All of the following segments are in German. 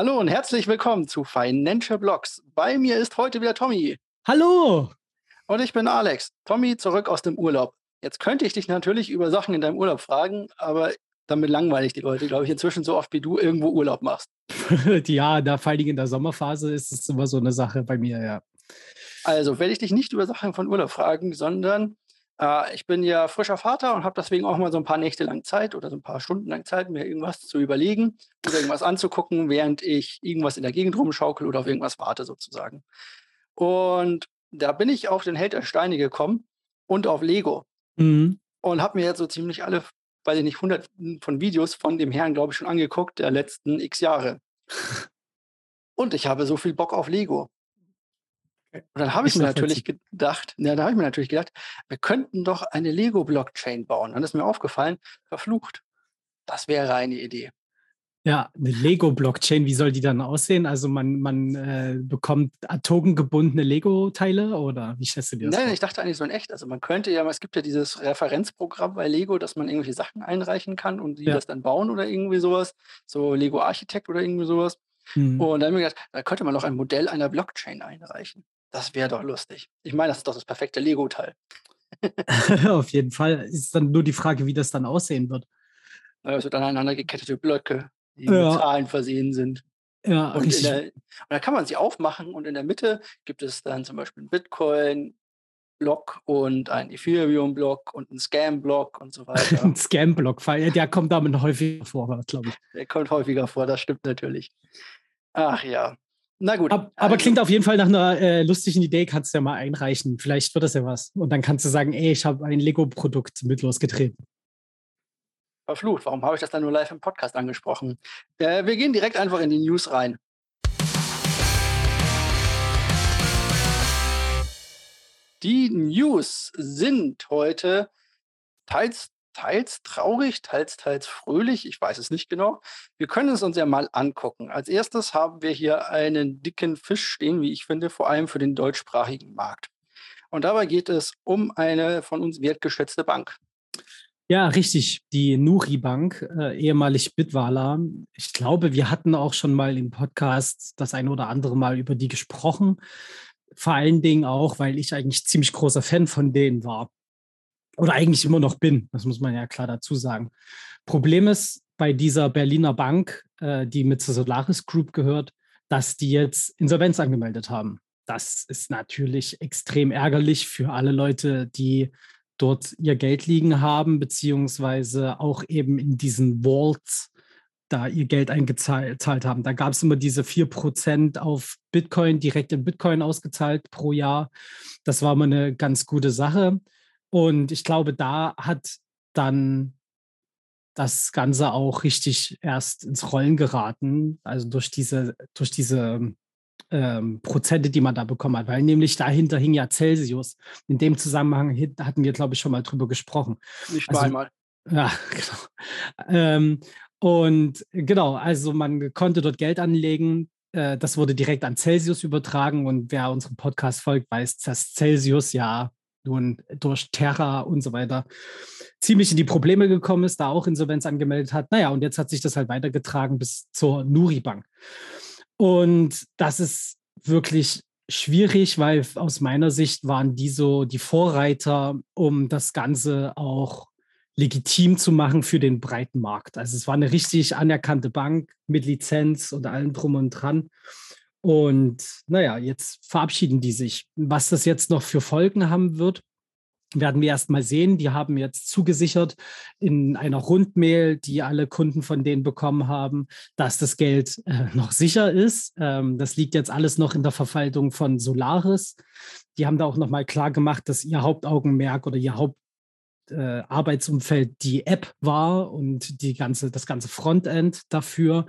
Hallo und herzlich willkommen zu Financial Blogs. Bei mir ist heute wieder Tommy. Hallo! Und ich bin Alex. Tommy zurück aus dem Urlaub. Jetzt könnte ich dich natürlich über Sachen in deinem Urlaub fragen, aber damit langweile ich die Leute, glaube ich, inzwischen so oft, wie du irgendwo Urlaub machst. ja, da vor allem in der Sommerphase ist es immer so eine Sache bei mir, ja. Also werde ich dich nicht über Sachen von Urlaub fragen, sondern äh, ich bin ja frischer Vater und habe deswegen auch mal so ein paar Nächte lang Zeit oder so ein paar Stunden lang Zeit, mir irgendwas zu überlegen oder irgendwas anzugucken, während ich irgendwas in der Gegend rumschaukel oder auf irgendwas warte sozusagen. Und da bin ich auf den Held der Steine gekommen und auf Lego. Mhm. Und habe mir jetzt so ziemlich alle, weiß ich nicht, hunderten von Videos von dem Herrn, glaube ich, schon angeguckt, der letzten x Jahre. und ich habe so viel Bock auf Lego. Und dann habe ich mir natürlich gedacht, ja, da habe ich mir natürlich gedacht, wir könnten doch eine Lego-Blockchain bauen. Dann ist mir aufgefallen, verflucht. Das wäre eine Idee. Ja, eine Lego-Blockchain, wie soll die dann aussehen? Also man, man äh, bekommt tokengebundene Lego-Teile oder wie stellst du dir das Nein, vor? ich dachte eigentlich so in echt. Also man könnte ja, es gibt ja dieses Referenzprogramm bei Lego, dass man irgendwelche Sachen einreichen kann und die ja. das dann bauen oder irgendwie sowas. So Lego Architekt oder irgendwie sowas. Mhm. Und dann habe ich mir gedacht, da könnte man doch ein Modell einer Blockchain einreichen. Das wäre doch lustig. Ich meine, das ist doch das perfekte Lego-Teil. Auf jeden Fall. Ist dann nur die Frage, wie das dann aussehen wird. Es wird aneinander gekettete Blöcke, die ja. mit Zahlen versehen sind. Ja, und, der, und dann kann man sie aufmachen und in der Mitte gibt es dann zum Beispiel einen Bitcoin-Block und einen Ethereum-Block und einen Scam-Block und so weiter. Ein Scam-Block, der kommt damit häufiger vor, glaube ich. Der kommt häufiger vor, das stimmt natürlich. Ach ja. Na gut. Ab, aber also, klingt auf jeden Fall nach einer äh, lustigen Idee, kannst du ja mal einreichen. Vielleicht wird das ja was. Und dann kannst du sagen, ey, ich habe ein Lego-Produkt mit losgetreten. Verflucht, warum habe ich das dann nur live im Podcast angesprochen? Äh, wir gehen direkt einfach in die News rein. Die News sind heute teils teils traurig, teils, teils fröhlich. Ich weiß es nicht genau. Wir können es uns ja mal angucken. Als erstes haben wir hier einen dicken Fisch stehen, wie ich finde, vor allem für den deutschsprachigen Markt. Und dabei geht es um eine von uns wertgeschätzte Bank. Ja, richtig. Die Nuri Bank, äh, ehemalig Bitwala. Ich glaube, wir hatten auch schon mal im Podcast das eine oder andere Mal über die gesprochen. Vor allen Dingen auch, weil ich eigentlich ziemlich großer Fan von denen war oder eigentlich immer noch bin. Das muss man ja klar dazu sagen. Problem ist bei dieser Berliner Bank, äh, die mit zur Solaris Group gehört, dass die jetzt Insolvenz angemeldet haben. Das ist natürlich extrem ärgerlich für alle Leute, die dort ihr Geld liegen haben, beziehungsweise auch eben in diesen Vaults da ihr Geld eingezahlt haben. Da gab es immer diese 4% auf Bitcoin, direkt in Bitcoin ausgezahlt pro Jahr. Das war immer eine ganz gute Sache. Und ich glaube, da hat dann das Ganze auch richtig erst ins Rollen geraten, also durch diese, durch diese ähm, Prozente, die man da bekommen hat, weil nämlich dahinter hing ja Celsius. In dem Zusammenhang hatten wir, glaube ich, schon mal drüber gesprochen. Nicht also, einmal. Ja, genau. Ähm, und genau, also man konnte dort Geld anlegen. Äh, das wurde direkt an Celsius übertragen und wer unserem Podcast folgt, weiß, dass Celsius ja nun durch Terra und so weiter ziemlich in die Probleme gekommen ist, da auch Insolvenz angemeldet hat. Naja, und jetzt hat sich das halt weitergetragen bis zur Nuri Bank. Und das ist wirklich schwierig, weil aus meiner Sicht waren die so die Vorreiter, um das Ganze auch legitim zu machen für den breiten Markt. Also es war eine richtig anerkannte Bank mit Lizenz und allem drum und dran. Und naja, jetzt verabschieden die sich. Was das jetzt noch für Folgen haben wird, werden wir erst mal sehen. Die haben jetzt zugesichert in einer Rundmail, die alle Kunden von denen bekommen haben, dass das Geld äh, noch sicher ist. Ähm, das liegt jetzt alles noch in der Verwaltung von Solaris. Die haben da auch noch mal klar gemacht, dass ihr Hauptaugenmerk oder ihr Haupt äh, Arbeitsumfeld die App war und die ganze, das ganze Frontend dafür,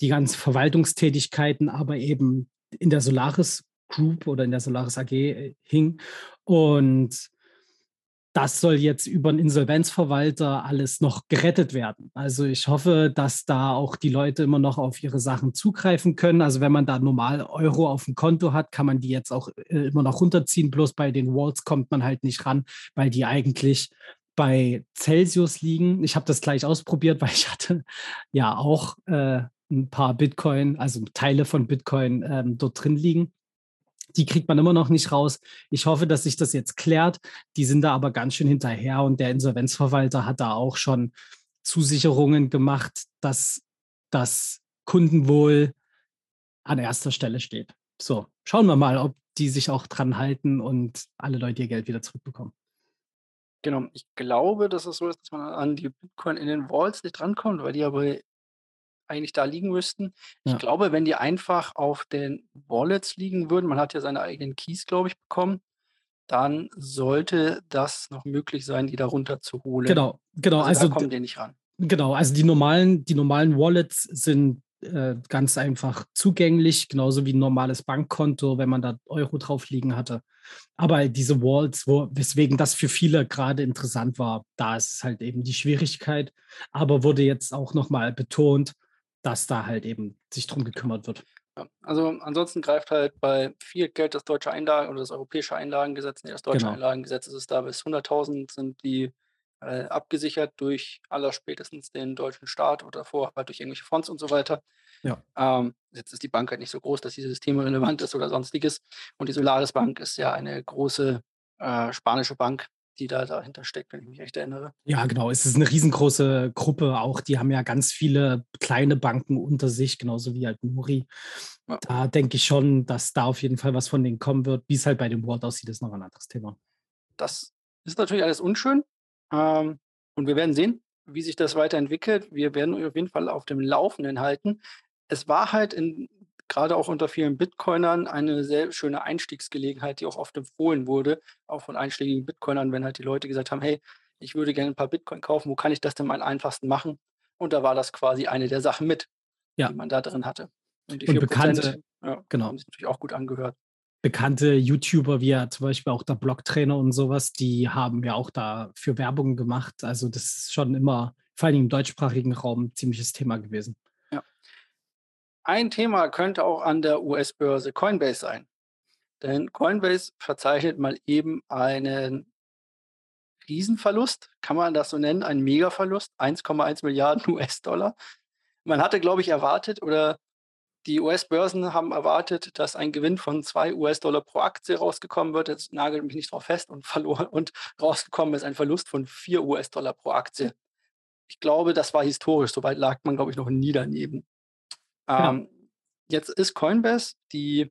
die ganzen Verwaltungstätigkeiten, aber eben in der Solaris Group oder in der Solaris AG äh, hing. Und das soll jetzt über einen Insolvenzverwalter alles noch gerettet werden. Also ich hoffe, dass da auch die Leute immer noch auf ihre Sachen zugreifen können. Also wenn man da normal Euro auf dem Konto hat, kann man die jetzt auch äh, immer noch runterziehen. Bloß bei den Walls kommt man halt nicht ran, weil die eigentlich bei Celsius liegen. Ich habe das gleich ausprobiert, weil ich hatte ja auch äh, ein paar Bitcoin, also Teile von Bitcoin ähm, dort drin liegen. Die kriegt man immer noch nicht raus. Ich hoffe, dass sich das jetzt klärt. Die sind da aber ganz schön hinterher und der Insolvenzverwalter hat da auch schon Zusicherungen gemacht, dass das Kundenwohl an erster Stelle steht. So, schauen wir mal, ob die sich auch dran halten und alle Leute ihr Geld wieder zurückbekommen. Genau, ich glaube, dass es so ist, dass man an die Bitcoin in den Vaults nicht drankommt, weil die aber eigentlich da liegen müssten. Ich glaube, wenn die einfach auf den Wallets liegen würden, man hat ja seine eigenen Keys, glaube ich, bekommen, dann sollte das noch möglich sein, die da runterzuholen. Genau, genau. Also, da kommen die nicht ran. Genau, also die normalen, die normalen Wallets sind äh, ganz einfach zugänglich, genauso wie ein normales Bankkonto, wenn man da Euro drauf liegen hatte. Aber diese Wallets, wo, weswegen das für viele gerade interessant war, da ist es halt eben die Schwierigkeit, aber wurde jetzt auch nochmal betont, dass da halt eben sich drum gekümmert wird. Ja, also ansonsten greift halt bei viel Geld das deutsche Einlagen oder das europäische Einlagengesetz, nee, das deutsche genau. Einlagengesetz ist es da bis 100.000 sind die äh, abgesichert durch allerspätestens den deutschen Staat oder vorher halt durch irgendwelche Fonds und so weiter. Ja. Ähm, jetzt ist die Bank halt nicht so groß, dass dieses Thema relevant ist oder sonstiges. Und die Solaris Bank ist ja eine große äh, spanische Bank, die da dahinter steckt, wenn ich mich recht erinnere. Ja, genau. Es ist eine riesengroße Gruppe. Auch die haben ja ganz viele kleine Banken unter sich, genauso wie halt Muri. Ja. Da denke ich schon, dass da auf jeden Fall was von denen kommen wird. Wie es halt bei dem Wort aussieht, ist noch ein anderes Thema. Das ist natürlich alles unschön. Ähm, und wir werden sehen, wie sich das weiterentwickelt. Wir werden euch auf jeden Fall auf dem Laufenden halten. Es war halt in, gerade auch unter vielen Bitcoinern eine sehr schöne Einstiegsgelegenheit, die auch oft empfohlen wurde, auch von einschlägigen Bitcoinern, wenn halt die Leute gesagt haben, hey, ich würde gerne ein paar Bitcoin kaufen, wo kann ich das denn am einfachsten machen? Und da war das quasi eine der Sachen mit, ja. die man da drin hatte. Und die und bekannte, ja, genau. haben sich natürlich auch gut angehört bekannte YouTuber, wie ja zum Beispiel auch der Blogtrainer und sowas, die haben ja auch da für Werbung gemacht. Also das ist schon immer, vor allem im deutschsprachigen Raum, ein ziemliches Thema gewesen. Ein Thema könnte auch an der US-Börse Coinbase sein. Denn Coinbase verzeichnet mal eben einen Riesenverlust, kann man das so nennen, einen Megaverlust, 1,1 Milliarden US-Dollar. Man hatte, glaube ich, erwartet oder die US-Börsen haben erwartet, dass ein Gewinn von 2 US-Dollar pro Aktie rausgekommen wird. Jetzt nagelt mich nicht drauf fest und verloren und rausgekommen ist ein Verlust von 4 US-Dollar pro Aktie. Ich glaube, das war historisch. Soweit lag man, glaube ich, noch nie daneben. Ja. Ähm, jetzt ist Coinbase die,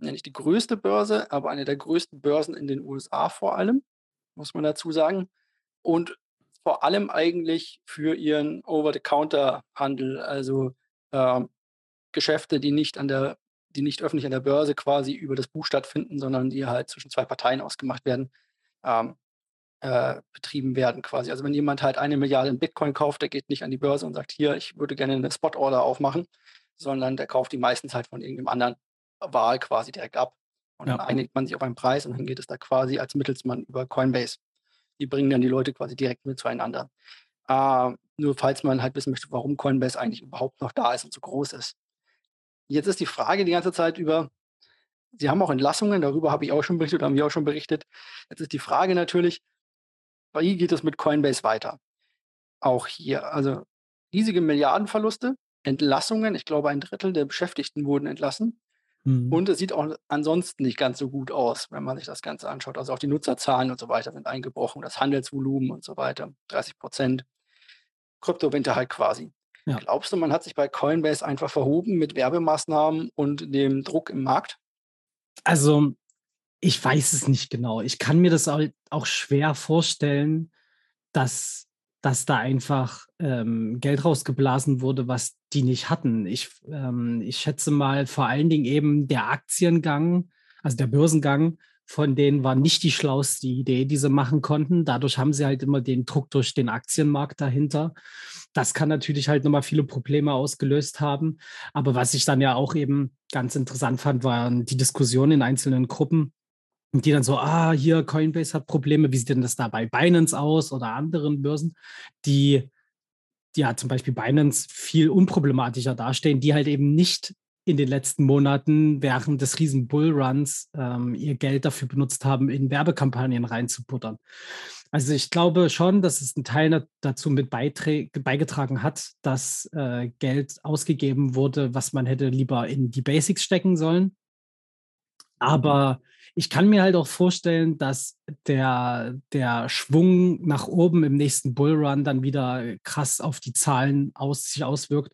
ja nicht die größte Börse, aber eine der größten Börsen in den USA vor allem, muss man dazu sagen. Und vor allem eigentlich für ihren Over-the-Counter-Handel, also ähm, Geschäfte, die nicht an der, die nicht öffentlich an der Börse quasi über das Buch stattfinden, sondern die halt zwischen zwei Parteien ausgemacht werden, ähm, äh, betrieben werden quasi. Also wenn jemand halt eine Milliarde in Bitcoin kauft, der geht nicht an die Börse und sagt, hier, ich würde gerne eine Spot-Order aufmachen, sondern der kauft die meistens halt von irgendeinem anderen Wahl quasi direkt ab. Und ja. dann einigt man sich auf einen Preis und dann geht es da quasi als Mittelsmann über Coinbase. Die bringen dann die Leute quasi direkt mit zueinander. Äh, nur falls man halt wissen möchte, warum Coinbase eigentlich überhaupt noch da ist und so groß ist. Jetzt ist die Frage die ganze Zeit über, Sie haben auch Entlassungen, darüber habe ich auch schon berichtet, haben wir auch schon berichtet. Jetzt ist die Frage natürlich, wie geht es mit Coinbase weiter? Auch hier, also riesige Milliardenverluste, Entlassungen, ich glaube ein Drittel der Beschäftigten wurden entlassen. Mhm. Und es sieht auch ansonsten nicht ganz so gut aus, wenn man sich das Ganze anschaut. Also auch die Nutzerzahlen und so weiter sind eingebrochen, das Handelsvolumen und so weiter, 30 Prozent. Kryptowinter halt quasi. Ja. Glaubst du, man hat sich bei Coinbase einfach verhoben mit Werbemaßnahmen und dem Druck im Markt? Also, ich weiß es nicht genau. Ich kann mir das auch schwer vorstellen, dass, dass da einfach ähm, Geld rausgeblasen wurde, was die nicht hatten. Ich, ähm, ich schätze mal vor allen Dingen eben der Aktiengang, also der Börsengang von denen war nicht die schlauste Idee, die sie machen konnten. Dadurch haben sie halt immer den Druck durch den Aktienmarkt dahinter. Das kann natürlich halt nochmal viele Probleme ausgelöst haben. Aber was ich dann ja auch eben ganz interessant fand, waren die Diskussionen in einzelnen Gruppen, die dann so, ah, hier Coinbase hat Probleme, wie sieht denn das da bei Binance aus oder anderen Börsen, die ja zum Beispiel Binance viel unproblematischer dastehen, die halt eben nicht in den letzten Monaten während des riesen Bullruns ähm, ihr Geld dafür benutzt haben, in Werbekampagnen reinzubuttern. Also ich glaube schon, dass es einen Teil dazu mit beigetragen hat, dass äh, Geld ausgegeben wurde, was man hätte lieber in die Basics stecken sollen. Aber ich kann mir halt auch vorstellen, dass der, der Schwung nach oben im nächsten Bullrun dann wieder krass auf die Zahlen aus, sich auswirkt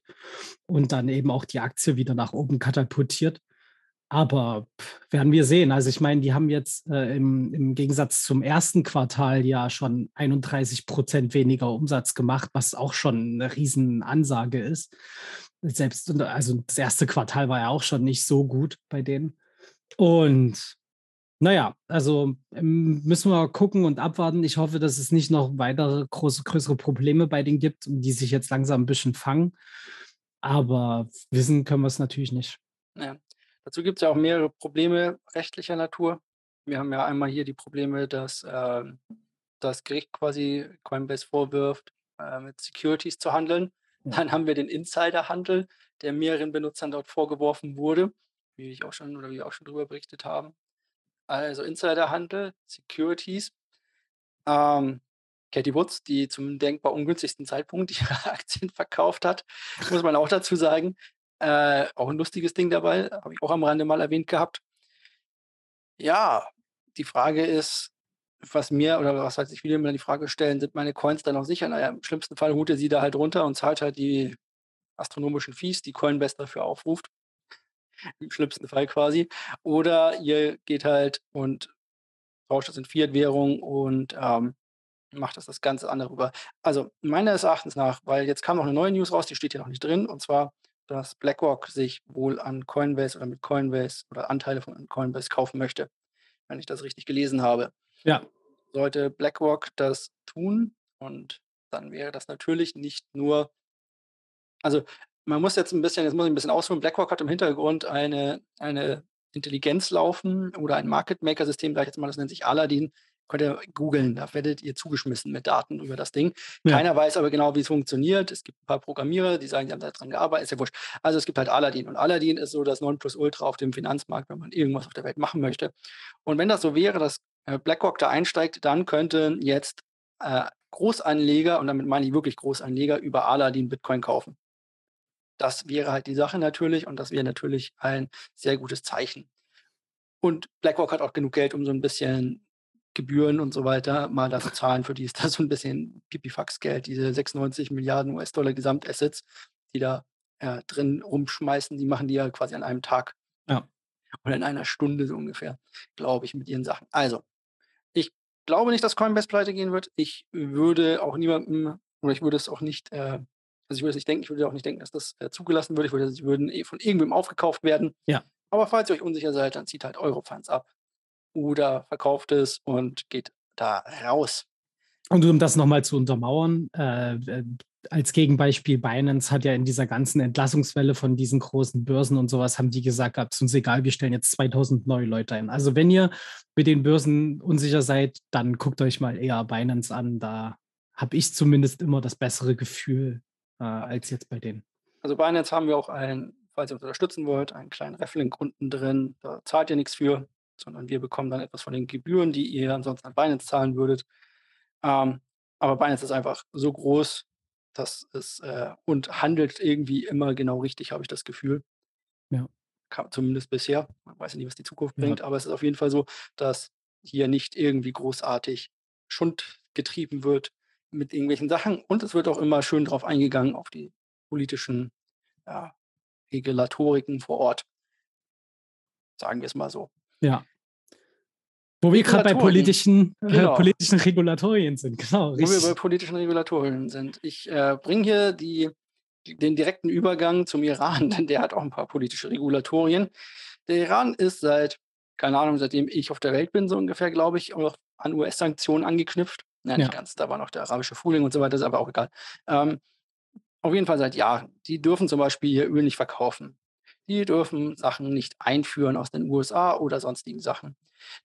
und dann eben auch die Aktie wieder nach oben katapultiert. Aber werden wir sehen. Also ich meine, die haben jetzt äh, im, im Gegensatz zum ersten Quartal ja schon 31 Prozent weniger Umsatz gemacht, was auch schon eine Riesenansage ist. Selbst, also das erste Quartal war ja auch schon nicht so gut bei denen. Und naja, also ähm, müssen wir gucken und abwarten. Ich hoffe, dass es nicht noch weitere große, größere Probleme bei denen gibt, die sich jetzt langsam ein bisschen fangen. Aber wissen können wir es natürlich nicht. Ja. Dazu gibt es ja auch mehrere Probleme rechtlicher Natur. Wir haben ja einmal hier die Probleme, dass äh, das Gericht quasi Coinbase vorwirft, äh, mit Securities zu handeln. Dann haben wir den Insiderhandel, der mehreren Benutzern dort vorgeworfen wurde wie ich auch schon oder wie wir auch schon drüber berichtet haben. Also Insiderhandel, Securities. Ähm, Katie Woods, die zum denkbar ungünstigsten Zeitpunkt ihre Aktien verkauft hat, muss man auch dazu sagen. Äh, auch ein lustiges Ding dabei, habe ich auch am Rande mal erwähnt gehabt. Ja, die Frage ist, was mir oder was halt sich viele immer die Frage stellen, sind meine Coins dann noch sicher? Naja, im schlimmsten Fall holt er sie da halt runter und zahlt halt die astronomischen Fees, die Coinbase dafür aufruft im schlimmsten Fall quasi. Oder ihr geht halt und tauscht das in Fiat-Währung und ähm, macht das das Ganze andere rüber. Also meines Erachtens nach, weil jetzt kam noch eine neue News raus, die steht hier noch nicht drin, und zwar, dass BlackRock sich wohl an Coinbase oder mit Coinbase oder Anteile von Coinbase kaufen möchte, wenn ich das richtig gelesen habe. Ja. Sollte BlackRock das tun und dann wäre das natürlich nicht nur, also man muss jetzt ein bisschen, jetzt muss ich ein bisschen ausholen. BlackRock hat im Hintergrund eine, eine Intelligenz laufen oder ein Market Maker System, sage ich jetzt mal, das nennt sich Aladdin. Könnt ihr googeln, da werdet ihr zugeschmissen mit Daten über das Ding. Ja. Keiner weiß aber genau, wie es funktioniert. Es gibt ein paar Programmierer, die sagen, die haben daran gearbeitet, ist ja wurscht. Also es gibt halt Aladdin und Aladdin ist so das Nonplusultra auf dem Finanzmarkt, wenn man irgendwas auf der Welt machen möchte. Und wenn das so wäre, dass äh, BlackRock da einsteigt, dann könnten jetzt äh, Großanleger, und damit meine ich wirklich Großanleger, über Aladdin Bitcoin kaufen. Das wäre halt die Sache natürlich und das wäre natürlich ein sehr gutes Zeichen. Und BlackRock hat auch genug Geld, um so ein bisschen Gebühren und so weiter mal da zu zahlen, für die ist das so ein bisschen Pipifax-Geld, diese 96 Milliarden US-Dollar Gesamtassets, die da äh, drin rumschmeißen, die machen die ja quasi an einem Tag. Ja. Oder in einer Stunde so ungefähr, glaube ich, mit ihren Sachen. Also, ich glaube nicht, dass Coinbase pleite gehen wird. Ich würde auch niemandem, oder ich würde es auch nicht äh, also ich würde es nicht denken, ich würde auch nicht denken, dass das äh, zugelassen würde. Ich würde, sie würden eh von irgendwem aufgekauft werden. Ja. Aber falls ihr euch unsicher seid, dann zieht halt eure Funds ab. Oder verkauft es und geht da raus. Und um das nochmal zu untermauern, äh, äh, als Gegenbeispiel, Binance hat ja in dieser ganzen Entlassungswelle von diesen großen Börsen und sowas, haben die gesagt, es ist uns egal, wir stellen jetzt 2000 neue Leute ein. Also wenn ihr mit den Börsen unsicher seid, dann guckt euch mal eher Binance an. Da habe ich zumindest immer das bessere Gefühl, äh, als jetzt bei denen. Also bei Binance haben wir auch einen, falls ihr uns unterstützen wollt, einen kleinen Reflink unten drin. Da zahlt ihr nichts für, sondern wir bekommen dann etwas von den Gebühren, die ihr ansonsten an Binance zahlen würdet. Ähm, aber Binance ist einfach so groß, dass es äh, und handelt irgendwie immer genau richtig, habe ich das Gefühl. Ja. Kam, zumindest bisher. Man weiß ja nicht, was die Zukunft bringt, aber es ist auf jeden Fall so, dass hier nicht irgendwie großartig Schund getrieben wird, mit irgendwelchen Sachen. Und es wird auch immer schön drauf eingegangen, auf die politischen ja, Regulatoriken vor Ort. Sagen wir es mal so. Ja. Wo wir gerade bei politischen, äh, genau. äh, politischen Regulatorien sind, genau. Wo wir bei politischen Regulatorien sind. Ich äh, bringe hier die, den direkten Übergang zum Iran, denn der hat auch ein paar politische Regulatorien. Der Iran ist seit, keine Ahnung, seitdem ich auf der Welt bin, so ungefähr, glaube ich, auch an US-Sanktionen angeknüpft. Ja, nicht ganz. Da war noch der arabische Frühling und so weiter, ist aber auch egal. Ähm, auf jeden Fall seit Jahren. Die dürfen zum Beispiel ihr Öl nicht verkaufen. Die dürfen Sachen nicht einführen aus den USA oder sonstigen Sachen.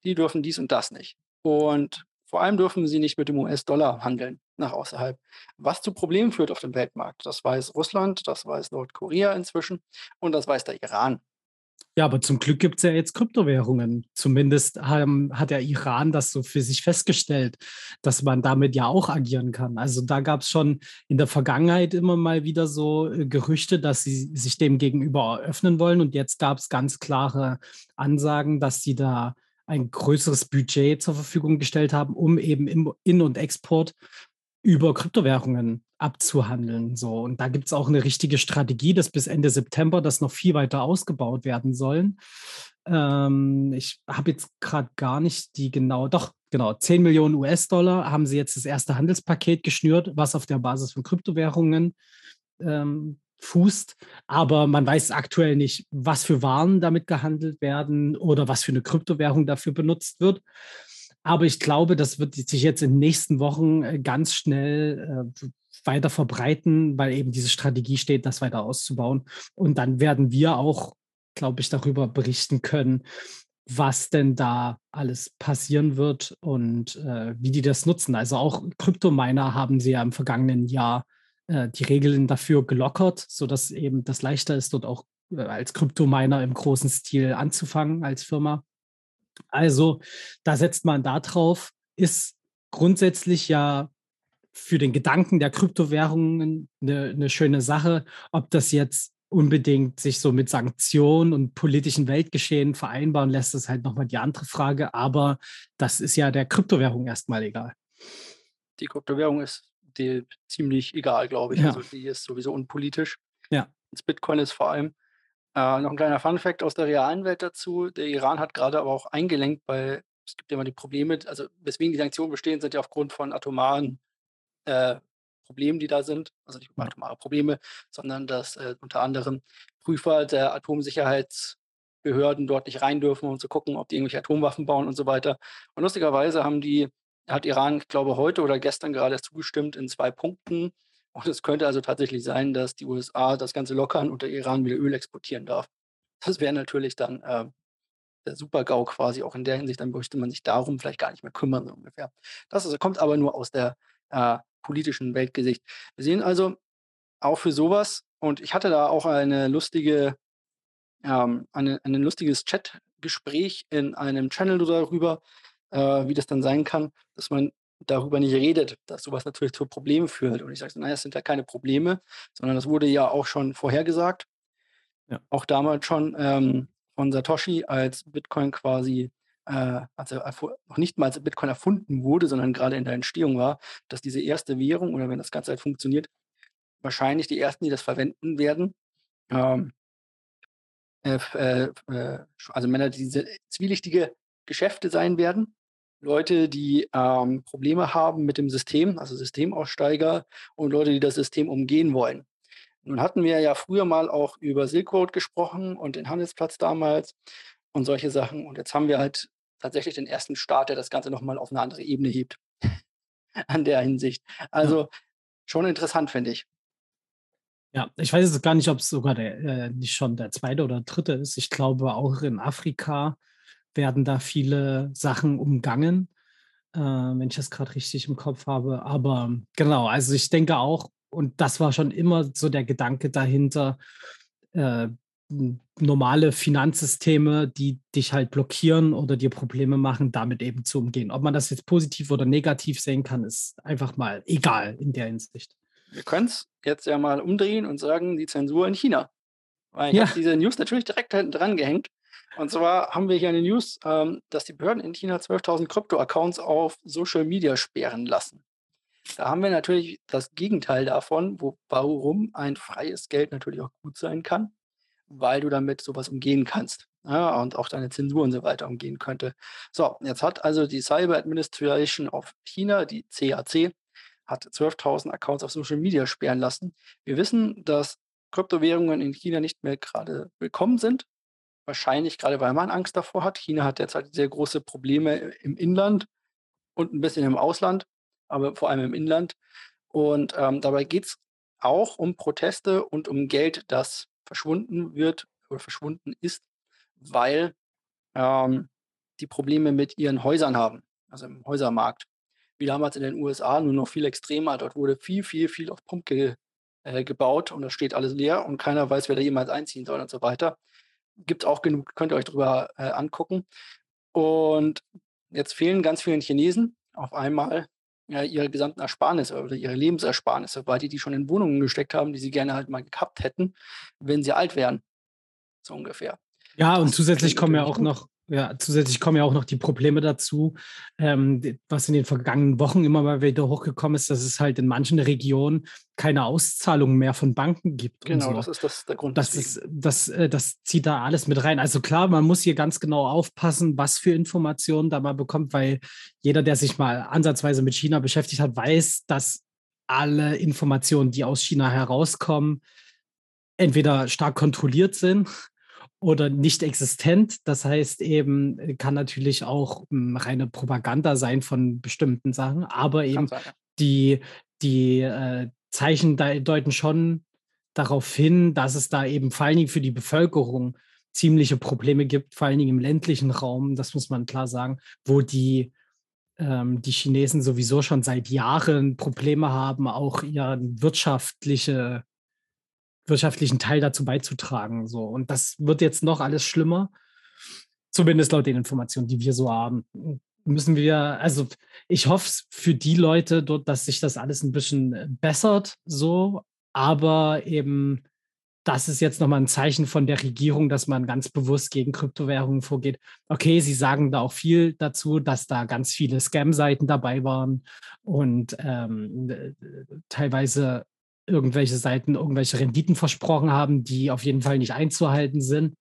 Die dürfen dies und das nicht. Und Vor allem dürfen sie nicht mit dem US-Dollar handeln nach außerhalb, was zu Problemen führt auf dem Weltmarkt. Das weiß Russland, das weiß Nordkorea inzwischen und das weiß der Iran. Ja, aber zum Glück gibt es ja jetzt Kryptowährungen. Zumindest haben, hat der Iran das so für sich festgestellt, dass man damit ja auch agieren kann. Also da gab es schon in der Vergangenheit immer mal wieder so äh, Gerüchte, dass sie sich dem gegenüber öffnen wollen. Und jetzt gab es ganz klare Ansagen, dass sie da ein größeres Budget zur Verfügung gestellt haben, um eben In- und Export über Kryptowährungen abzuhandeln. So. Und da gibt es auch eine richtige Strategie, dass bis Ende September das noch viel weiter ausgebaut werden sollen. Ähm, ich habe jetzt gerade gar nicht die genau, doch, genau, 10 Millionen US-Dollar haben sie jetzt das erste Handelspaket geschnürt, was auf der Basis von Kryptowährungen ähm, fußt. Aber man weiß aktuell nicht, was für Waren damit gehandelt werden oder was für eine Kryptowährung dafür benutzt wird. Aber ich glaube, das wird sich jetzt in den nächsten Wochen äh, ganz schnell äh, weiter verbreiten, weil eben diese Strategie steht, das weiter auszubauen. Und dann werden wir auch, glaube ich, darüber berichten können, was denn da alles passieren wird und äh, wie die das nutzen. Also auch Kryptominer haben sie ja im vergangenen Jahr äh, die Regeln dafür gelockert, sodass eben das leichter ist, dort auch äh, als Kryptominer im großen Stil anzufangen als Firma. Also da setzt man da drauf, ist grundsätzlich ja für den Gedanken der Kryptowährungen eine, eine schöne Sache. Ob das jetzt unbedingt sich so mit Sanktionen und politischen Weltgeschehen vereinbaren lässt, ist halt nochmal die andere Frage. Aber das ist ja der Kryptowährung erstmal egal. Die Kryptowährung ist die ziemlich egal, glaube ich. Ja. Also die ist sowieso unpolitisch. Ja. Das Bitcoin ist vor allem äh, noch ein kleiner Fun-Fact aus der realen Welt dazu. Der Iran hat gerade aber auch eingelenkt, weil es gibt ja immer die Probleme, also weswegen die Sanktionen bestehen, sind ja aufgrund von atomaren äh, Problemen, die da sind. Also nicht atomare Probleme, sondern dass äh, unter anderem Prüfer der Atomsicherheitsbehörden dort nicht rein dürfen, um zu gucken, ob die irgendwelche Atomwaffen bauen und so weiter. Und lustigerweise haben die, hat Iran, ich glaube, heute oder gestern gerade zugestimmt in zwei Punkten, und es könnte also tatsächlich sein, dass die USA das Ganze lockern und der Iran wieder Öl exportieren darf. Das wäre natürlich dann äh, der Super-GAU quasi auch in der Hinsicht. Dann bräuchte man sich darum vielleicht gar nicht mehr kümmern, so ungefähr. Das also, kommt aber nur aus der äh, politischen Weltgesicht. Wir sehen also auch für sowas, und ich hatte da auch eine lustige, ähm, eine, ein lustiges Chat-Gespräch in einem Channel darüber, äh, wie das dann sein kann, dass man darüber nicht redet, dass sowas natürlich zu Problemen führt. Und ich sage, naja, es sind ja keine Probleme, sondern das wurde ja auch schon vorhergesagt. Ja. Auch damals schon ähm, von Satoshi, als Bitcoin quasi, äh, also noch nicht mal als Bitcoin erfunden wurde, sondern gerade in der Entstehung war, dass diese erste Währung oder wenn das Ganze halt funktioniert, wahrscheinlich die ersten, die das verwenden werden, ähm, äh, äh, äh also Männer, die diese zwielichtige Geschäfte sein werden, Leute, die ähm, Probleme haben mit dem System, also Systemaussteiger und Leute, die das System umgehen wollen. Nun hatten wir ja früher mal auch über Silk Road gesprochen und den Handelsplatz damals und solche Sachen. Und jetzt haben wir halt tatsächlich den ersten Staat, der das Ganze nochmal auf eine andere Ebene hebt. An der Hinsicht. Also ja. schon interessant, finde ich. Ja, ich weiß jetzt gar nicht, ob es sogar der, äh, nicht schon der zweite oder dritte ist. Ich glaube, auch in Afrika werden da viele Sachen umgangen, äh, wenn ich das gerade richtig im Kopf habe. Aber genau, also ich denke auch, und das war schon immer so der Gedanke dahinter, äh, normale Finanzsysteme, die dich halt blockieren oder dir Probleme machen, damit eben zu umgehen. Ob man das jetzt positiv oder negativ sehen kann, ist einfach mal egal in der Hinsicht. Wir können es jetzt ja mal umdrehen und sagen, die Zensur in China. Weil ich ja. habe diese News natürlich direkt hinten dran gehängt. Und zwar haben wir hier eine News, ähm, dass die Behörden in China 12.000 Krypto-Accounts auf Social Media sperren lassen. Da haben wir natürlich das Gegenteil davon, wo, warum ein freies Geld natürlich auch gut sein kann, weil du damit sowas umgehen kannst. Ja, und auch deine Zensur und so weiter umgehen könnte. So, jetzt hat also die Cyber Administration of China, die CAC, hat 12.000 Accounts auf Social Media sperren lassen. Wir wissen, dass Kryptowährungen in China nicht mehr gerade willkommen sind. Wahrscheinlich gerade, weil man Angst davor hat. China hat derzeit sehr große Probleme im Inland und ein bisschen im Ausland, aber vor allem im Inland. Und ähm, dabei geht es auch um Proteste und um Geld, das verschwunden wird oder verschwunden ist, weil ähm, die Probleme mit ihren Häusern haben, also im Häusermarkt. wie damals in den USA, nur noch viel extremer. Dort wurde viel, viel, viel auf Pump ge, äh, gebaut und das steht alles leer und keiner weiß, wer da jemals einziehen soll und so weiter. Gibt auch genug, könnt ihr euch drüber äh, angucken. Und jetzt fehlen ganz vielen Chinesen auf einmal ja, ihre gesamten Ersparnisse oder ihre Lebensersparnisse, weil die die schon in Wohnungen gesteckt haben, die sie gerne halt mal gehabt hätten, wenn sie alt wären. So ungefähr. Ja, und zusätzlich kommen ja auch noch ja, zusätzlich kommen ja auch noch die Probleme dazu, ähm, was in den vergangenen Wochen immer mal wieder hochgekommen ist, dass es halt in manchen Regionen keine Auszahlungen mehr von Banken gibt. Genau, so. das ist das, der Grund. Das, ist, das, äh, das zieht da alles mit rein. Also klar, man muss hier ganz genau aufpassen, was für Informationen da man bekommt, weil jeder, der sich mal ansatzweise mit China beschäftigt hat, weiß, dass alle Informationen, die aus China herauskommen, entweder stark kontrolliert sind oder nicht existent. Das heißt eben, äh, kann natürlich auch hm, reine Propaganda sein von bestimmten Sachen, aber eben sein, ja. die, die äh, Zeichen deuten schon darauf hin, dass es da eben vor allen Dingen für die Bevölkerung ziemliche Probleme gibt, vor allen Dingen im ländlichen Raum, das muss man klar sagen, wo die, ähm, die Chinesen sowieso schon seit Jahren Probleme haben, auch ihre wirtschaftliche wirtschaftlichen Teil dazu beizutragen. So. Und das wird jetzt noch alles schlimmer. Zumindest laut den Informationen, die wir so haben. Müssen wir, also ich hoffe für die Leute dort, dass sich das alles ein bisschen bessert, so, aber eben, das ist jetzt nochmal ein Zeichen von der Regierung, dass man ganz bewusst gegen Kryptowährungen vorgeht. Okay, sie sagen da auch viel dazu, dass da ganz viele Scam-Seiten dabei waren und ähm, teilweise irgendwelche Seiten irgendwelche Renditen versprochen haben, die auf jeden Fall nicht einzuhalten sind.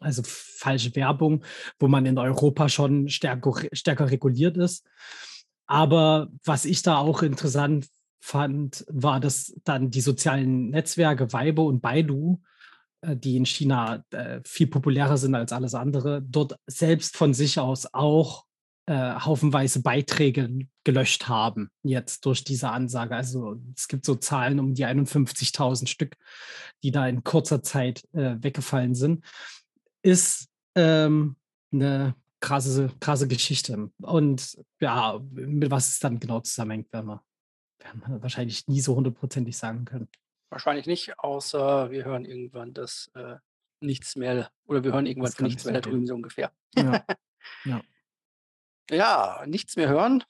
Also falsche Werbung, wo man in Europa schon stärker, stärker reguliert ist. Aber was ich da auch interessant fand, war, dass dann die sozialen Netzwerke Weibo und Baidu, äh, die in China äh, viel populärer sind als alles andere, dort selbst von sich aus auch äh, haufenweise Beiträge gelöscht haben, jetzt durch diese Ansage. Also es gibt so Zahlen um die 51.000 Stück, die da in kurzer Zeit äh, weggefallen sind. Ist ähm, eine krasse, krasse Geschichte. Und ja, mit was es dann genau zusammenhängt, werden wir, werden wir wahrscheinlich nie so hundertprozentig sagen können. Wahrscheinlich nicht, außer wir hören irgendwann das äh, nichts mehr oder wir hören irgendwann nichts mehr da drüben so ungefähr. Ja. ja. Ja, nichts mehr hören,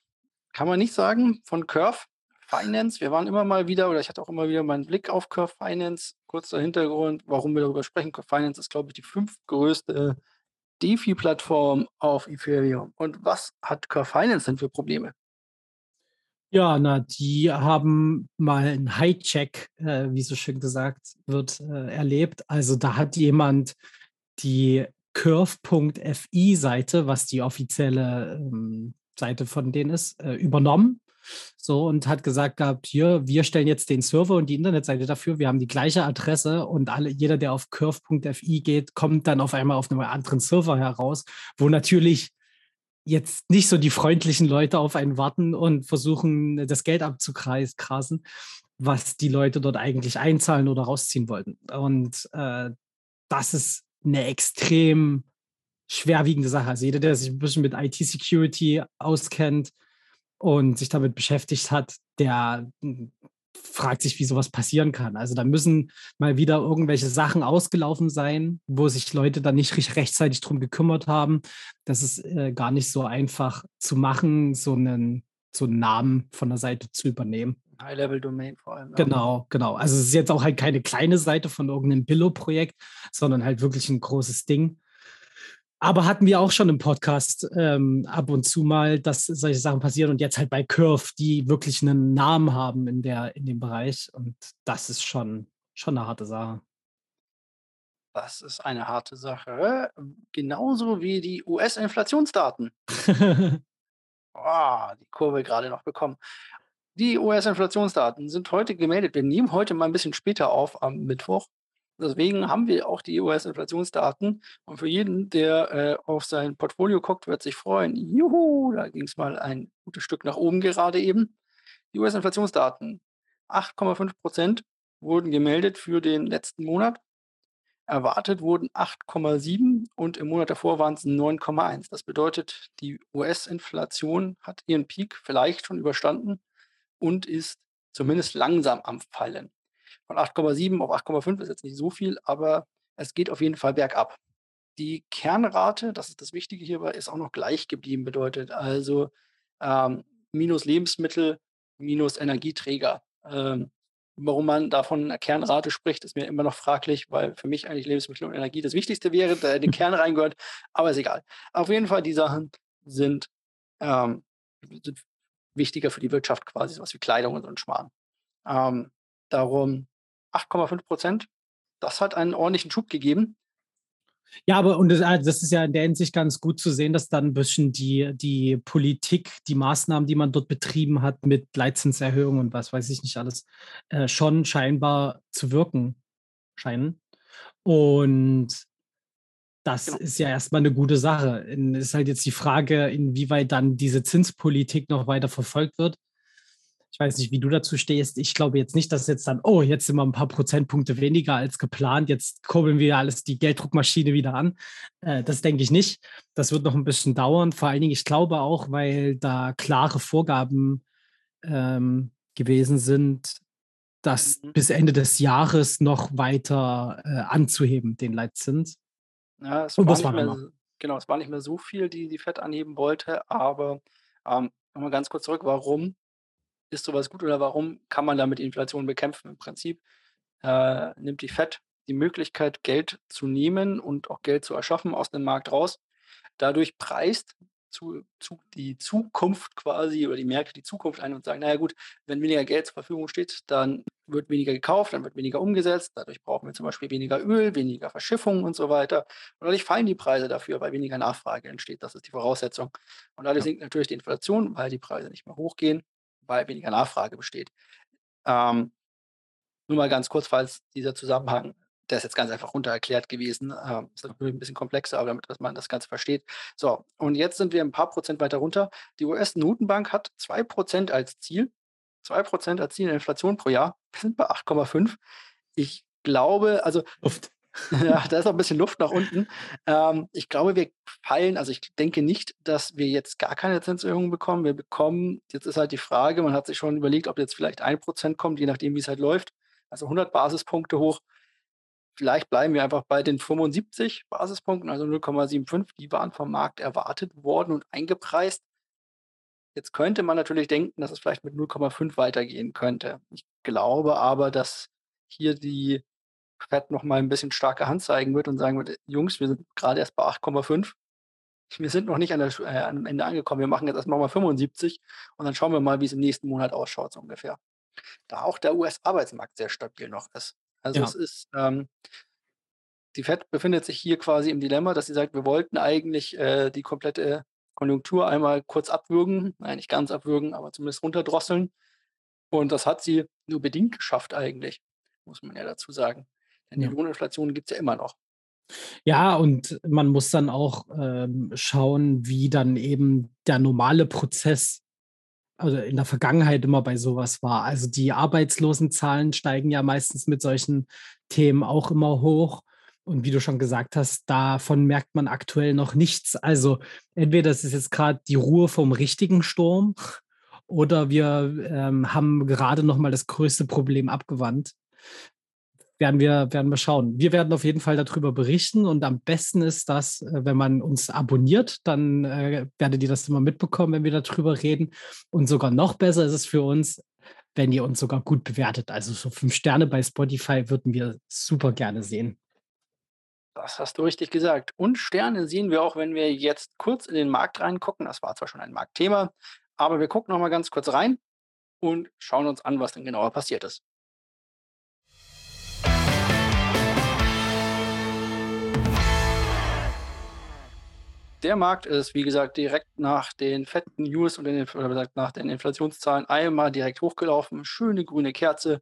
kann man nicht sagen, von Curve Finance. Wir waren immer mal wieder, oder ich hatte auch immer wieder meinen Blick auf Curve Finance. Kurzer Hintergrund, warum wir darüber sprechen. Curve Finance ist, glaube ich, die fünftgrößte DeFi-Plattform auf Ethereum. Und was hat Curve Finance denn für Probleme? Ja, na, die haben mal einen Hijack, äh, wie so schön gesagt wird, äh, erlebt. Also da hat jemand die curve.fi-Seite, was die offizielle ähm, Seite von denen ist, äh, übernommen. So und hat gesagt gehabt, hier, wir stellen jetzt den Server und die Internetseite dafür. Wir haben die gleiche Adresse und alle, jeder, der auf curve.fi geht, kommt dann auf einmal auf einem anderen Server heraus, wo natürlich jetzt nicht so die freundlichen Leute auf einen warten und versuchen, das Geld abzugrasen, was die Leute dort eigentlich einzahlen oder rausziehen wollten. Und äh, das ist eine extrem schwerwiegende Sache. Also jeder, der sich ein bisschen mit IT-Security auskennt und sich damit beschäftigt hat, der hm, fragt sich, wie sowas passieren kann. Also da müssen mal wieder irgendwelche Sachen ausgelaufen sein, wo sich Leute dann nicht rechtzeitig drum gekümmert haben. Das ist äh, gar nicht so einfach zu machen, so einen, so einen Namen von der Seite zu übernehmen. High-Level-Domain vor allem. Genau, genau. Also es ist jetzt auch halt keine kleine Seite von irgendeinem Billo-Projekt, sondern halt wirklich ein großes Ding. Aber hatten wir auch schon im Podcast ähm, ab und zu mal, dass solche Sachen passieren und jetzt halt bei Curve, die wirklich einen Namen haben in, der, in dem Bereich. Und das ist schon, schon eine harte Sache. Das ist eine harte Sache. Genauso wie die US-Inflationsdaten. oh, die Kurve gerade noch bekommen. Die US-Inflationsdaten sind heute gemeldet. Wir nehmen heute mal ein bisschen später auf am Mittwoch. Deswegen haben wir auch die US-Inflationsdaten. Und für jeden, der äh, auf sein Portfolio guckt, wird sich freuen. Juhu, da ging es mal ein gutes Stück nach oben gerade eben. Die US-Inflationsdaten. 8,5 Prozent wurden gemeldet für den letzten Monat. Erwartet wurden 8,7 und im Monat davor waren es 9,1. Das bedeutet, die US-Inflation hat ihren Peak vielleicht schon überstanden und ist zumindest langsam am Fallen. Von 8,7 auf 8,5 ist jetzt nicht so viel, aber es geht auf jeden Fall bergab. Die Kernrate, das ist das Wichtige hierbei, ist auch noch gleich geblieben, bedeutet also ähm, minus Lebensmittel, minus Energieträger. Ähm, warum man da von einer Kernrate spricht, ist mir immer noch fraglich, weil für mich eigentlich Lebensmittel und Energie das Wichtigste wäre, da in den Kern reingehört, aber ist egal. Auf jeden Fall, die Sachen sind, ähm, sind wichtiger für die Wirtschaft quasi, sowas wie Kleidung und so ein Schmarrn. Ähm, darum 8,5 Prozent, das hat einen ordentlichen Schub gegeben. Ja, aber und das, also das, ist ja in der Hinsicht ganz gut zu sehen, dass dann ein bisschen die, die Politik, die Maßnahmen, die man dort betrieben hat mit Leitzinserhöhungen und was weiß ich nicht alles, äh, schon scheinbar zu wirken scheinen. Und das genau. ist ja erstmal eine gute Sache. Es ist halt jetzt die Frage, inwieweit dann diese Zinspolitik noch weiter verfolgt wird. Ich weiß nicht, wie du dazu stehst. Ich glaube jetzt nicht, dass jetzt dann, oh, jetzt sind wir ein paar Prozentpunkte weniger als geplant. Jetzt kurbeln wir alles die Gelddruckmaschine wieder an. Äh, das denke ich nicht. Das wird noch ein bisschen dauern. Vor allen Dingen, ich glaube auch, weil da klare Vorgaben ähm, gewesen sind, das mhm. bis Ende des Jahres noch weiter äh, anzuheben, den Leitzins. Ja, es Und war nicht mehr, genau, es war nicht mehr so viel, die die Fed anheben wollte, aber ähm, nochmal ganz kurz zurück, warum ist sowas gut oder warum kann man damit Inflation bekämpfen? Im Prinzip äh, nimmt die FED die Möglichkeit, Geld zu nehmen und auch Geld zu erschaffen aus dem Markt raus. Dadurch preist zu, zu, die Zukunft quasi oder die Märkte die Zukunft ein und sagen, naja gut, wenn weniger Geld zur Verfügung steht, dann wird weniger gekauft, dann wird weniger umgesetzt. Dadurch brauchen wir zum Beispiel weniger Öl, weniger Verschiffung und so weiter. Und dadurch fallen die Preise dafür, weil weniger Nachfrage entsteht. Das ist die Voraussetzung. Und dadurch ja. sinkt natürlich die Inflation, weil die Preise nicht mehr hochgehen weil weniger Nachfrage besteht. Ähm, nur mal ganz kurz, falls dieser Zusammenhang, der ist jetzt ganz einfach runter erklärt gewesen, ähm, ist natürlich ein bisschen komplexer, aber damit dass man das Ganze versteht. So, und jetzt sind wir ein paar Prozent weiter runter. Die US-Notenbank hat 2% als Ziel. 2% als Ziel der Inflation pro Jahr. Wir sind bei 8,5. Ich glaube, also Luft. Ja, da ist noch ein bisschen Luft nach unten. Ähm, ich glaube, wir fallen, also ich denke nicht, dass wir jetzt gar keine Zinserhöhung bekommen. Wir bekommen, jetzt ist halt die Frage, man hat sich schon überlegt, ob jetzt vielleicht ein Prozent kommt, je nachdem, wie es halt läuft. Also 100 Basispunkte hoch. Vielleicht bleiben wir einfach bei den 75 Basispunkten, also 0,75. Die waren vom Markt erwartet worden und eingepreist. Jetzt könnte man natürlich denken, dass es vielleicht mit 0,5 weitergehen könnte. Ich glaube aber, dass hier die Fed noch mal ein bisschen starke Hand zeigen wird und sagen wird, Jungs, wir sind gerade erst bei 8,5. Wir sind noch nicht an der, äh, am Ende angekommen. Wir machen jetzt erst mal 75 und dann schauen wir mal, wie es im nächsten Monat ausschaut, so ungefähr. Da auch der US-Arbeitsmarkt sehr stabil noch ist. Also ja. es ist, ähm, die Fed befindet sich hier quasi im Dilemma, dass sie sagt, wir wollten eigentlich äh, die komplette Konjunktur einmal kurz abwürgen, nein, nicht ganz abwürgen, aber zumindest runterdrosseln. Und das hat sie nur bedingt geschafft eigentlich, muss man ja dazu sagen. Denn die ja. Lohninflation gibt es ja immer noch. Ja, und man muss dann auch ähm, schauen, wie dann eben der normale Prozess, also in der Vergangenheit immer bei sowas war. Also die Arbeitslosenzahlen steigen ja meistens mit solchen Themen auch immer hoch. Und wie du schon gesagt hast, davon merkt man aktuell noch nichts. Also entweder es ist jetzt gerade die Ruhe vom richtigen Sturm oder wir ähm, haben gerade noch mal das größte Problem abgewandt werden wir, werden wir schauen. Wir werden auf jeden Fall darüber berichten und am besten ist das, äh, wenn man uns abonniert, dann äh, werdet ihr das immer mitbekommen, wenn wir darüber reden. Und sogar noch besser ist es für uns, wenn ihr uns sogar gut bewertet. Also so fünf Sterne bei Spotify würden wir super gerne sehen. Das hast du richtig gesagt. Und Sterne sehen wir auch, wenn wir jetzt kurz in den Markt reingucken. Das war zwar schon ein Marktthema, aber wir gucken noch mal ganz kurz rein und schauen uns an, was denn genauer passiert ist. Der Markt ist, wie gesagt, direkt nach den fetten News und den, oder gesagt, nach den Inflationszahlen einmal direkt hochgelaufen. Schöne grüne Kerze.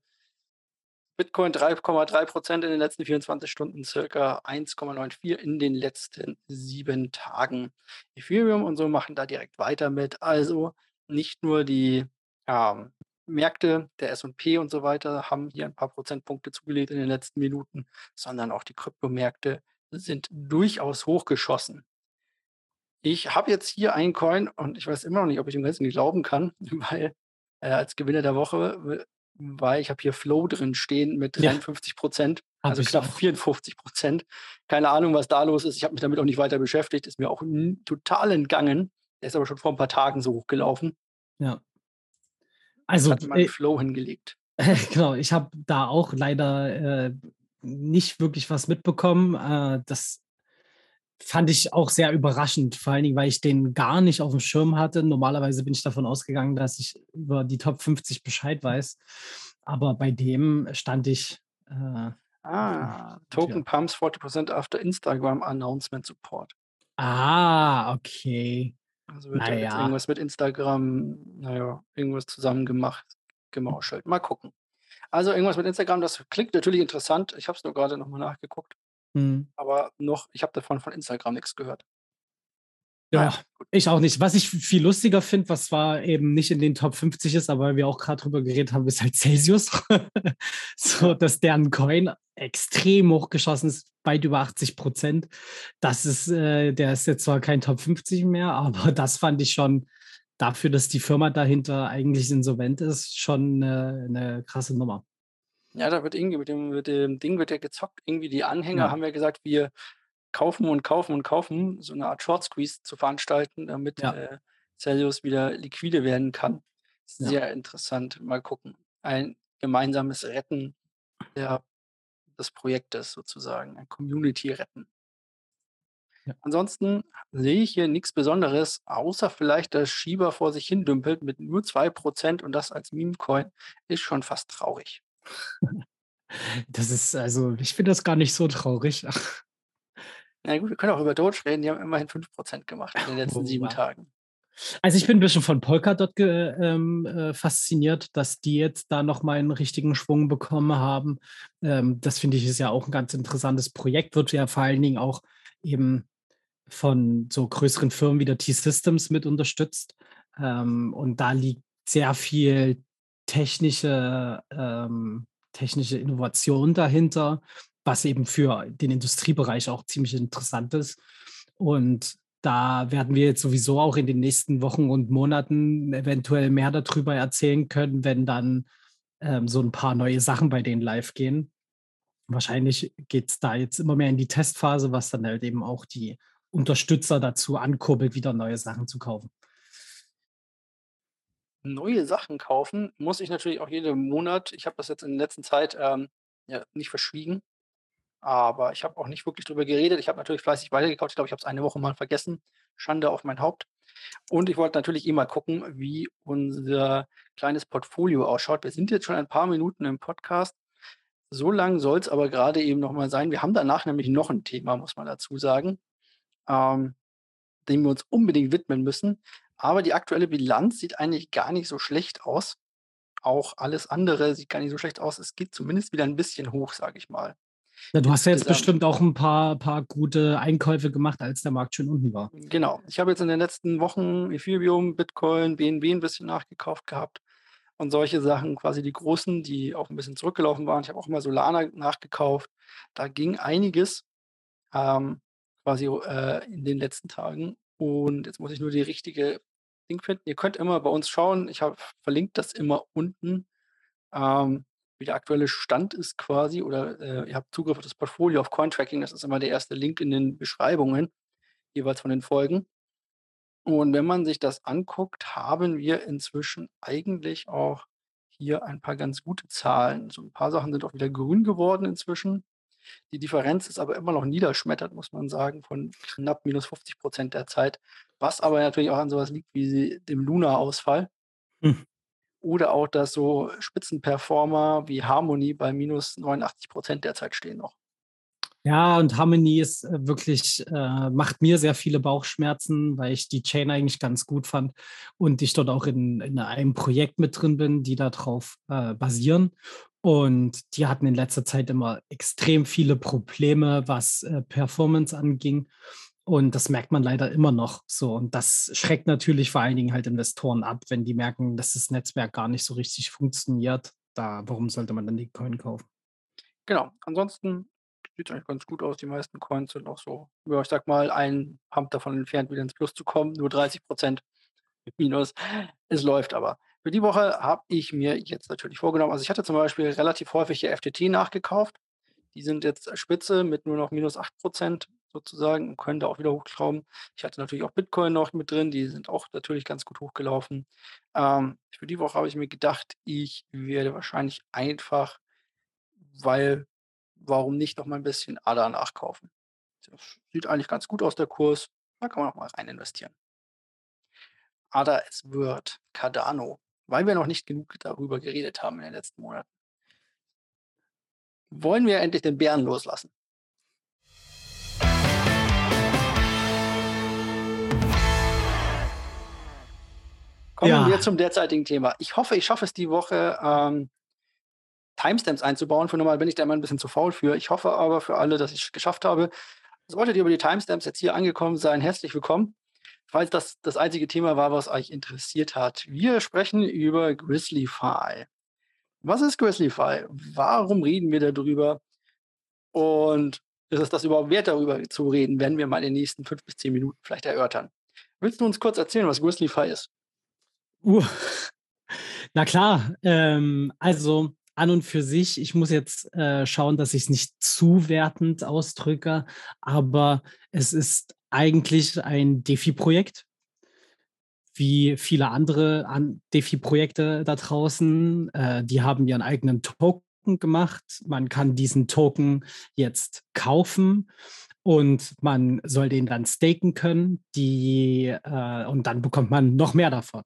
Bitcoin 3,3 Prozent in den letzten 24 Stunden, circa 1,94 in den letzten sieben Tagen. Ethereum und so machen da direkt weiter mit. Also nicht nur die, ähm, Märkte, der S&P und so weiter, haben hier ein paar Prozentpunkte zugelegt in den letzten Minuten, sondern auch die Kryptomärkte sind durchaus hochgeschossen. Ich habe jetzt hier einen Coin und ich weiß immer noch nicht, ob ich dem Ganzen glauben kann, weil äh, als Gewinner der Woche, weil ich habe hier Flow drin stehen mit Ja, 53 Prozent, habe also knapp auch. 54 Prozent. Keine Ahnung, was da los ist. Ich habe mich damit auch nicht weiter beschäftigt. Ist mir auch total entgangen. Der ist aber schon vor ein paar Tagen so hochgelaufen. Ja. Also, hat man äh, Flow hingelegt. genau, ich habe da auch leider äh, nicht wirklich was mitbekommen. Äh, das fand ich auch sehr überraschend, vor allen Dingen, weil ich den gar nicht auf dem Schirm hatte. Normalerweise bin ich davon ausgegangen, dass ich über die Top 50 Bescheid weiß. Aber bei dem stand ich äh, Ah. Token pumps 40% after Instagram Announcement Support. Ah, okay. Also wird da jetzt Naja. irgendwas mit Instagram, naja, irgendwas zusammen gemacht, gemauschelt. Mal gucken. Also irgendwas mit Instagram, das klingt natürlich interessant. Ich habe es nur gerade nochmal nachgeguckt, Hm. aber noch, ich habe davon von Instagram nichts gehört. Ja, Naja, ich auch nicht. Was ich viel lustiger finde, was zwar eben nicht in den Top 50 ist, aber wir auch gerade drüber geredet haben, ist halt Celsius. so, dass deren Coin extrem hochgeschossen ist, weit über 80 Prozent. Das ist, äh, der ist jetzt zwar kein Top 50 mehr, aber das fand ich schon dafür, dass die Firma dahinter eigentlich insolvent ist, schon äh, eine krasse Nummer. Ja, da wird irgendwie mit dem, mit dem Ding wird ja gezockt. Irgendwie die Anhänger Ja, haben ja gesagt, wir kaufen und kaufen und kaufen, so eine Art Short Squeeze zu veranstalten, damit ja, äh, Celsius wieder liquide werden kann. ja. Sehr interessant. Mal gucken. Ein gemeinsames Retten der, des Projektes sozusagen, ein Community-Retten. ja. Ansonsten sehe ich hier nichts Besonderes, außer vielleicht, dass Shiba vor sich hin dümpelt mit nur 2% und das als Meme-Coin ist schon fast traurig. Das ist, also, ich finde das gar nicht so traurig. Na gut, wir können auch über Doge reden, die haben immerhin 5% gemacht in den letzten Oh, sieben wow. Tagen. Also ich bin ein bisschen von Polkadot ähm, äh, fasziniert, dass die jetzt da nochmal einen richtigen Schwung bekommen haben. Ähm, das finde ich ist ja auch ein ganz interessantes Projekt, wird ja vor allen Dingen auch eben von so größeren Firmen wie der T-Systems mit unterstützt. Ähm, und da liegt sehr viel technische, ähm, technische Innovation dahinter, was eben für den Industriebereich auch ziemlich interessant ist. Und da werden wir jetzt sowieso auch in den nächsten Wochen und Monaten eventuell mehr darüber erzählen können, wenn dann ähm, so ein paar neue Sachen bei denen live gehen. Wahrscheinlich geht es da jetzt immer mehr in die Testphase, was dann halt eben auch die Unterstützer dazu ankurbelt, wieder neue Sachen zu kaufen. Neue Sachen kaufen muss ich natürlich auch jeden Monat. Ich habe das jetzt in der letzten Zeit ähm, ja, nicht verschwiegen, aber ich habe auch nicht wirklich drüber geredet. Ich habe natürlich fleißig weitergekauft. Ich glaube, ich habe es eine Woche mal vergessen. Schande auf mein Haupt. Und ich wollte natürlich eh mal gucken, wie unser kleines Portfolio ausschaut. Wir sind jetzt schon ein paar Minuten im Podcast. So lang soll es aber gerade eben noch mal sein. Wir haben danach nämlich noch ein Thema, muss man dazu sagen, ähm, dem wir uns unbedingt widmen müssen. Aber die aktuelle Bilanz sieht eigentlich gar nicht so schlecht aus. Auch alles andere sieht gar nicht so schlecht aus. Es geht zumindest wieder ein bisschen hoch, sage ich mal. Ja, du hast ja jetzt bestimmt auch ein paar, paar gute Einkäufe gemacht, als der Markt schon unten war. Genau. Ich habe jetzt in den letzten Wochen Ethereum, Bitcoin, BNB ein bisschen nachgekauft gehabt und solche Sachen, quasi die großen, die auch ein bisschen zurückgelaufen waren. Ich habe auch mal Solana nachgekauft. Da ging einiges ähm, quasi äh, in den letzten Tagen. Und jetzt muss ich nur die richtige Ding finden. Ihr könnt immer bei uns schauen. Ich habe verlinkt das immer unten, ähm, wie der aktuelle Stand ist quasi. Oder äh, ihr habt Zugriff auf das Portfolio auf Cointracking. Das ist immer der erste Link in den Beschreibungen, jeweils von den Folgen. Und wenn man sich das anguckt, haben wir inzwischen eigentlich auch hier ein paar ganz gute Zahlen. So ein paar Sachen sind auch wieder grün geworden inzwischen. Die Differenz ist aber immer noch niederschmettert, muss man sagen, von knapp minus 50 Prozent der Zeit. Was aber natürlich auch an sowas liegt wie dem Luna-Ausfall. Hm. Oder auch, dass so Spitzenperformer wie Harmony bei minus 89 Prozent derzeit stehen noch. Ja, und Harmony ist äh, wirklich, äh, macht mir sehr viele Bauchschmerzen, weil ich die Chain eigentlich ganz gut fand und ich dort auch in, in einem Projekt mit drin bin, die darauf äh, basieren. Und die hatten in letzter Zeit immer extrem viele Probleme, was äh, Performance anging. Und das merkt man leider immer noch so. Und das schreckt natürlich vor allen Dingen halt Investoren ab, wenn die merken, dass das Netzwerk gar nicht so richtig funktioniert. Da, warum sollte man dann die Coin kaufen? Genau. Ansonsten sieht es eigentlich ganz gut aus. Die meisten Coins sind auch so, ja, ich sag mal, ein Pump davon entfernt, wieder ins Plus zu kommen. Nur 30 Prozent Minus. Es läuft aber. Für die Woche habe ich mir jetzt natürlich vorgenommen, also ich hatte zum Beispiel relativ häufig hier FTT nachgekauft. Die sind jetzt Spitze mit nur noch minus 8 Prozent sozusagen und können da auch wieder hochschrauben. Ich hatte natürlich auch Bitcoin noch mit drin, die sind auch natürlich ganz gut hochgelaufen. Ähm, für die Woche habe ich mir gedacht, ich werde wahrscheinlich einfach, weil, warum nicht noch mal ein bisschen ADA nachkaufen. Das sieht eigentlich ganz gut aus, der Kurs. Da kann man auch mal rein investieren. ADA, es wird Cardano, weil wir noch nicht genug darüber geredet haben in den letzten Monaten. Wollen wir endlich den Bären loslassen? Kommen ja. wir zum derzeitigen Thema. Ich hoffe, ich schaffe es die Woche, ähm, Timestamps einzubauen. Für normal bin ich da immer ein bisschen zu faul für. Ich hoffe aber für alle, dass ich es geschafft habe. Solltet ihr über die Timestamps jetzt hier angekommen sein, herzlich willkommen. Falls das das einzige Thema war, was euch interessiert hat. Wir sprechen über Grizzlyfy. Was ist Grizzlyfy? Warum reden wir darüber? Und ist es das überhaupt wert, darüber zu reden, werden wir mal in den nächsten fünf bis zehn Minuten vielleicht erörtern. Willst du uns kurz erzählen, was Grizzlyfy ist? Uh, na klar, ähm, also an und für sich, ich muss jetzt äh, schauen, dass ich es nicht zu wertend ausdrücke, aber es ist eigentlich ein DeFi-Projekt, wie viele andere an DeFi-Projekte da draußen. Äh, die haben ihren eigenen Token gemacht. Man kann diesen Token jetzt kaufen und man soll den dann staken können. Die, äh, und dann bekommt man noch mehr davon.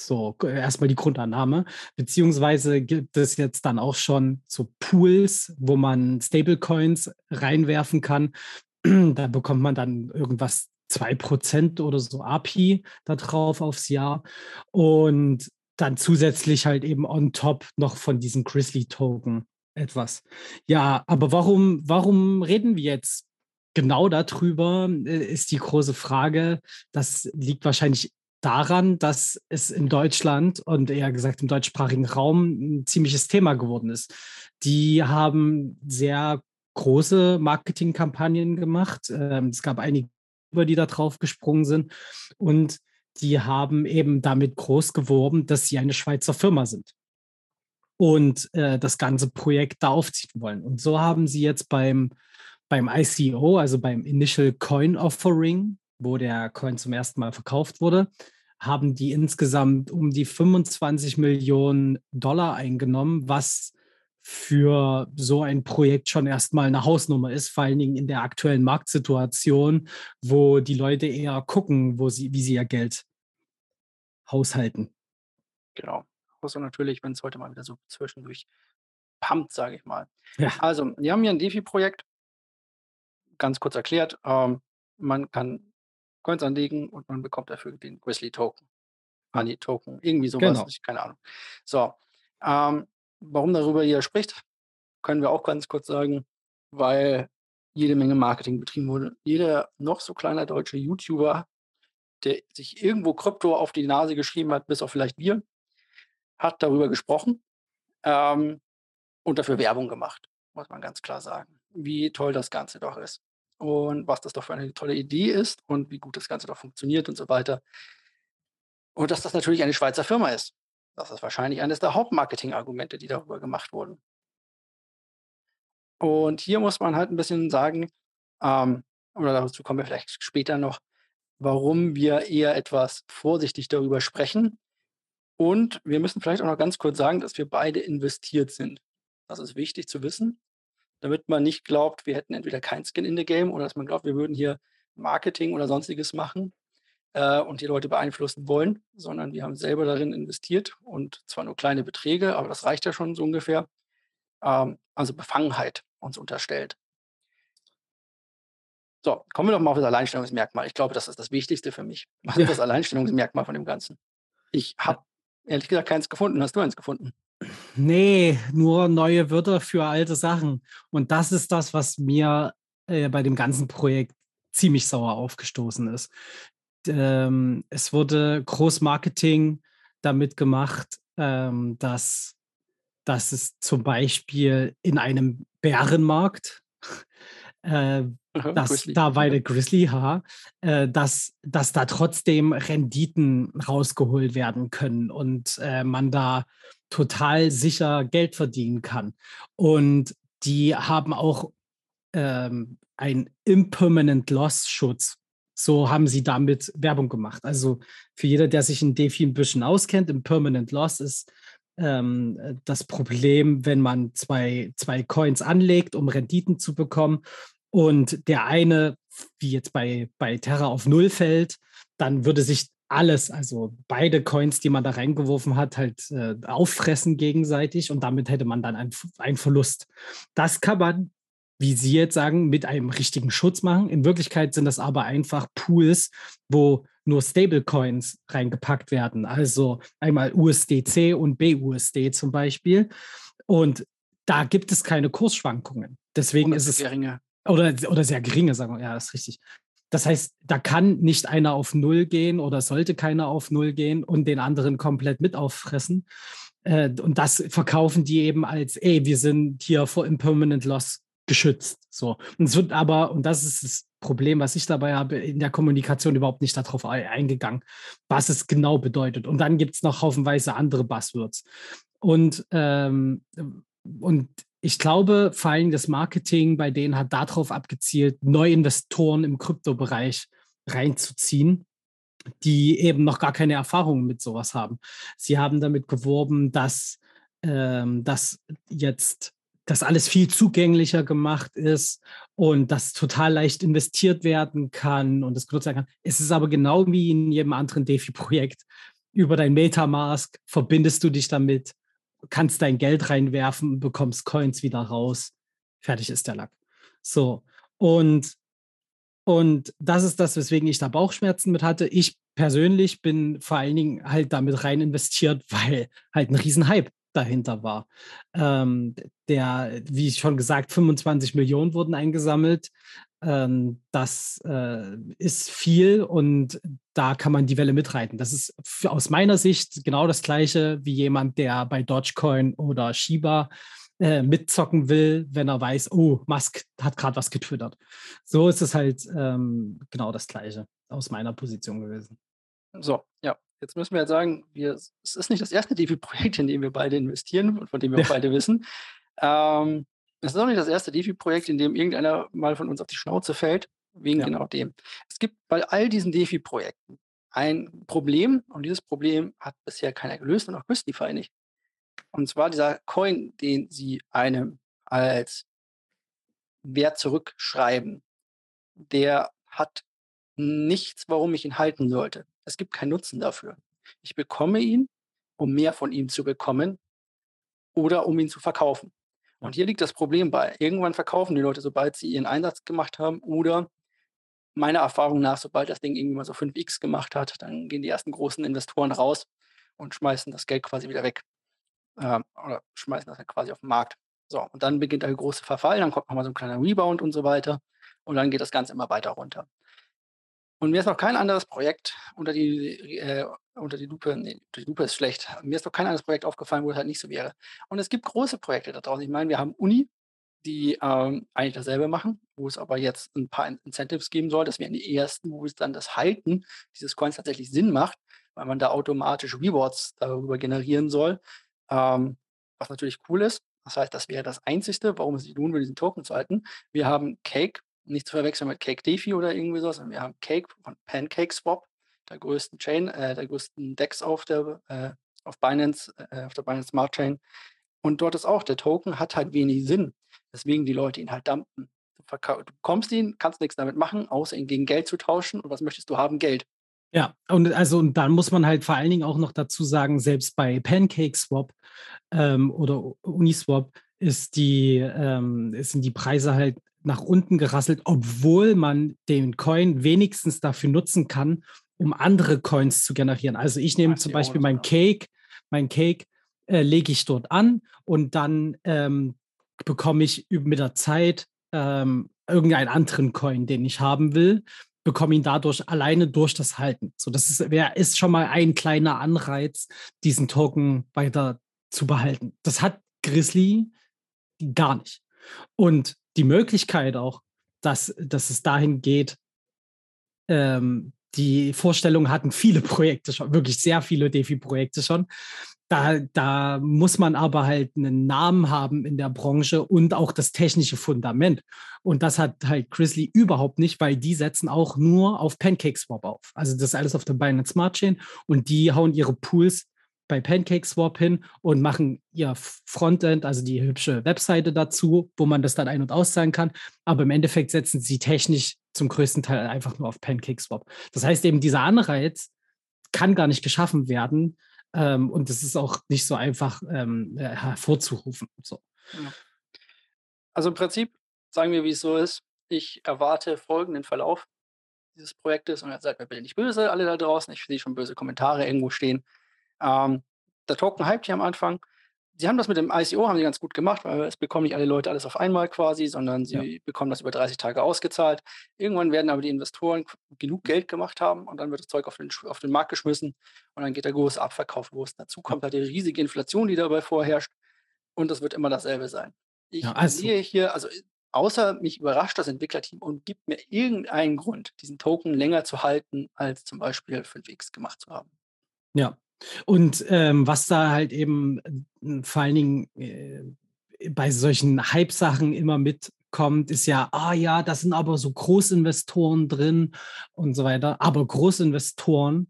So, erstmal die Grundannahme. Beziehungsweise gibt es jetzt dann auch schon so Pools, wo man Stablecoins reinwerfen kann. Da bekommt man dann irgendwas 2% oder so API da drauf aufs Jahr. Und dann zusätzlich halt eben on top noch von diesem Grizzly-Token etwas. Ja, aber warum, warum reden wir jetzt genau darüber, äh, ist die große Frage. Das liegt wahrscheinlich daran, dass es in Deutschland und eher gesagt im deutschsprachigen Raum ein ziemliches Thema geworden ist. Die haben sehr große Marketingkampagnen gemacht. Ähm, es gab einige, die da drauf gesprungen sind und die haben eben damit groß geworben, dass sie eine Schweizer Firma sind und äh, das ganze Projekt da aufziehen wollen. Und so haben sie jetzt beim, beim ICO, also beim Initial Coin Offering, wo der Coin zum ersten Mal verkauft wurde, haben die insgesamt um die 25 Millionen Dollar eingenommen, was für so ein Projekt schon erstmal eine Hausnummer ist, vor allen Dingen in der aktuellen Marktsituation, wo die Leute eher gucken, wo sie, wie sie ihr Geld haushalten. Genau. Außer natürlich, wenn es heute mal wieder so zwischendurch pumpt, sage ich mal. Ja. Also, wir haben hier ein DeFi-Projekt, ganz kurz erklärt. Ähm, man kann Coins anlegen und man bekommt dafür den Grizzly Token. Honey Token, irgendwie sowas, genau. ich, keine Ahnung. So, ähm, warum darüber jeder spricht, können wir auch ganz kurz sagen, weil jede Menge Marketing betrieben wurde. Jeder noch so kleiner deutsche YouTuber, der sich irgendwo Krypto auf die Nase geschrieben hat, bis auf vielleicht wir, hat darüber gesprochen ähm, und dafür Werbung gemacht, muss man ganz klar sagen, wie toll das Ganze doch ist und was das doch für eine tolle Idee ist und wie gut das Ganze doch funktioniert und so weiter. Und dass das natürlich eine Schweizer Firma ist. Das ist wahrscheinlich eines der Hauptmarketing-Argumente, die darüber gemacht wurden. Und hier muss man halt ein bisschen sagen, ähm, oder dazu kommen wir vielleicht später noch, warum wir eher etwas vorsichtig darüber sprechen. Und wir müssen vielleicht auch noch ganz kurz sagen, dass wir beide investiert sind. Das ist wichtig zu wissen damit man nicht glaubt, wir hätten entweder kein Skin in the Game oder dass man glaubt, wir würden hier Marketing oder sonstiges machen äh, und die Leute beeinflussen wollen, sondern wir haben selber darin investiert und zwar nur kleine Beträge, aber das reicht ja schon so ungefähr. Ähm, also Befangenheit uns unterstellt. So, kommen wir doch mal auf das Alleinstellungsmerkmal. Ich glaube, das ist das Wichtigste für mich. Was ist das Alleinstellungsmerkmal von dem Ganzen? Ich habe ehrlich gesagt keins gefunden. Hast du eins gefunden? Nee, nur neue Wörter für alte Sachen. Und das ist das, was mir äh, bei dem ganzen Projekt ziemlich sauer aufgestoßen ist. Ähm, es wurde Großmarketing damit gemacht, ähm, dass, dass es zum Beispiel in einem Bärenmarkt, äh, dass da bei der Grizzly, ha, äh, dass, dass da trotzdem Renditen rausgeholt werden können und äh, man da total sicher Geld verdienen kann. Und die haben auch ähm, einen Impermanent Loss Schutz. So haben sie damit Werbung gemacht. Also für jeder, der sich in DeFi ein bisschen auskennt, Impermanent Loss ist ähm, das Problem, wenn man zwei, zwei Coins anlegt, um Renditen zu bekommen und der eine, wie jetzt bei, bei Terra, auf Null fällt, dann würde sich alles, also beide Coins, die man da reingeworfen hat, halt äh, auffressen gegenseitig und damit hätte man dann einen Verlust. Das kann man, wie Sie jetzt sagen, mit einem richtigen Schutz machen. In Wirklichkeit sind das aber einfach Pools, wo nur Stablecoins reingepackt werden. Also einmal USDC und BUSD zum Beispiel. Und da gibt es keine Kursschwankungen. Deswegen ist es. Geringe. Oder, oder sehr geringe, sagen wir, ja, das ist richtig. Das heißt, da kann nicht einer auf Null gehen oder sollte keiner auf Null gehen und den anderen komplett mit auffressen. Äh, und das verkaufen die eben als, ey, wir sind hier vor Impermanent Loss geschützt. So. Und es wird aber, und das ist das Problem, was ich dabei habe, in der Kommunikation überhaupt nicht darauf eingegangen, was es genau bedeutet. Und dann gibt es noch haufenweise andere Buzzwords. Und, ähm, und ich glaube, vor allem das Marketing bei denen hat darauf abgezielt, Neuinvestoren im Kryptobereich reinzuziehen, die eben noch gar keine Erfahrungen mit sowas haben. Sie haben damit geworben, dass, ähm, dass jetzt das alles viel zugänglicher gemacht ist und das total leicht investiert werden kann und das genutzt werden kann. Es ist aber genau wie in jedem anderen DeFi-Projekt. Über dein Metamask verbindest du dich damit kannst dein Geld reinwerfen, bekommst Coins wieder raus. Fertig ist der Lack. So. Und, und das ist das, weswegen ich da Bauchschmerzen mit hatte. Ich persönlich bin vor allen Dingen halt damit rein investiert, weil halt ein Riesenhype dahinter war. Ähm, der, wie schon gesagt, 25 Millionen wurden eingesammelt. Ähm, das äh, ist viel und da kann man die Welle mitreiten. Das ist aus meiner Sicht genau das gleiche wie jemand, der bei Dogecoin oder Shiba äh, mitzocken will, wenn er weiß, oh, Musk hat gerade was getwittert. So ist es halt ähm, genau das gleiche aus meiner Position gewesen. So, ja. Jetzt müssen wir halt sagen, wir, es ist nicht das erste DeFi-Projekt, in dem wir beide investieren und von dem wir auch beide wissen. Ähm, es ist auch nicht das erste DeFi-Projekt, in dem irgendeiner mal von uns auf die Schnauze fällt, wegen ja. genau dem. Es gibt bei all diesen DeFi-Projekten ein Problem und dieses Problem hat bisher keiner gelöst und auch Christify nicht. Und zwar dieser Coin, den sie einem als Wert zurückschreiben, der hat nichts, warum ich ihn halten sollte. Es gibt keinen Nutzen dafür. Ich bekomme ihn, um mehr von ihm zu bekommen oder um ihn zu verkaufen. Und hier liegt das Problem bei. Irgendwann verkaufen die Leute, sobald sie ihren Einsatz gemacht haben oder meiner Erfahrung nach, sobald das Ding irgendwie mal so 5x gemacht hat, dann gehen die ersten großen Investoren raus und schmeißen das Geld quasi wieder weg. Ähm, oder schmeißen das halt quasi auf den Markt. So, und dann beginnt der große Verfall, dann kommt nochmal so ein kleiner Rebound und so weiter. Und dann geht das Ganze immer weiter runter. Und mir ist noch kein anderes Projekt unter die, äh, unter die Lupe, nee, die Lupe ist schlecht. Mir ist noch kein anderes Projekt aufgefallen, wo es halt nicht so wäre. Und es gibt große Projekte da draußen. Ich meine, wir haben Uni, die ähm, eigentlich dasselbe machen, wo es aber jetzt ein paar Incentives geben soll. Das wären die ersten, wo es dann das Halten dieses Coins tatsächlich Sinn macht, weil man da automatisch Rewards darüber generieren soll. Ähm, was natürlich cool ist. Das heißt, das wäre das Einzige, warum es sich lohnt, diesen Token zu halten. Wir haben Cake, nicht zu verwechseln mit Cake Defi oder irgendwie sowas. Wir haben Cake von Pancake Swap, der größten Chain, äh, der größten Dex auf der äh, auf Binance, äh, auf der Binance Smart Chain. Und dort ist auch, der Token hat halt wenig Sinn. Deswegen die Leute ihn halt dumpen. Du, du bekommst ihn, kannst nichts damit machen, außer ihn gegen Geld zu tauschen. Und was möchtest du haben? Geld. Ja, und also und dann muss man halt vor allen Dingen auch noch dazu sagen, selbst bei Pancake Swap ähm, oder Uniswap ist die, ähm, sind die Preise halt nach unten gerasselt, obwohl man den Coin wenigstens dafür nutzen kann, um andere Coins zu generieren. Also ich nehme zum Beispiel mein Cake, mein Cake äh, lege ich dort an und dann ähm, bekomme ich mit der Zeit ähm, irgendeinen anderen Coin, den ich haben will, bekomme ihn dadurch alleine durch das Halten. So, das ist, ist schon mal ein kleiner Anreiz, diesen Token weiter zu behalten. Das hat Grizzly gar nicht. Und die Möglichkeit auch, dass, dass es dahin geht, ähm, die Vorstellung hatten viele Projekte schon, wirklich sehr viele DeFi-Projekte schon. Da, da muss man aber halt einen Namen haben in der Branche und auch das technische Fundament. Und das hat halt Grizzly überhaupt nicht, weil die setzen auch nur auf PancakeSwap auf. Also das ist alles auf der Binance Smart Chain und die hauen ihre Pools bei PancakeSwap hin und machen ihr Frontend, also die hübsche Webseite dazu, wo man das dann ein- und auszahlen kann. Aber im Endeffekt setzen sie technisch zum größten Teil einfach nur auf PancakeSwap. Das heißt eben, dieser Anreiz kann gar nicht geschaffen werden. Ähm, und das ist auch nicht so einfach ähm, äh, hervorzurufen. So. Also im Prinzip, sagen wir, wie es so ist, ich erwarte folgenden Verlauf dieses Projektes und jetzt seid mir bitte nicht böse, alle da draußen. Ich sehe schon böse Kommentare irgendwo stehen. Ähm, der Token hypt hier am Anfang. Sie haben das mit dem ICO haben sie ganz gut gemacht, weil es bekommen nicht alle Leute alles auf einmal quasi, sondern sie ja. bekommen das über 30 Tage ausgezahlt. Irgendwann werden aber die Investoren genug Geld gemacht haben und dann wird das Zeug auf den, auf den Markt geschmissen und dann geht der große Abverkauf los. Dazu kommt halt die riesige Inflation, die dabei vorherrscht und das wird immer dasselbe sein. Ich ja, also. sehe hier, also außer mich überrascht das Entwicklerteam und gibt mir irgendeinen Grund, diesen Token länger zu halten, als zum Beispiel 5x gemacht zu haben. Ja, und ähm, was da halt eben äh, vor allen Dingen äh, bei solchen Hype-Sachen immer mitkommt, ist ja, ah ja, da sind aber so Großinvestoren drin und so weiter. Aber Großinvestoren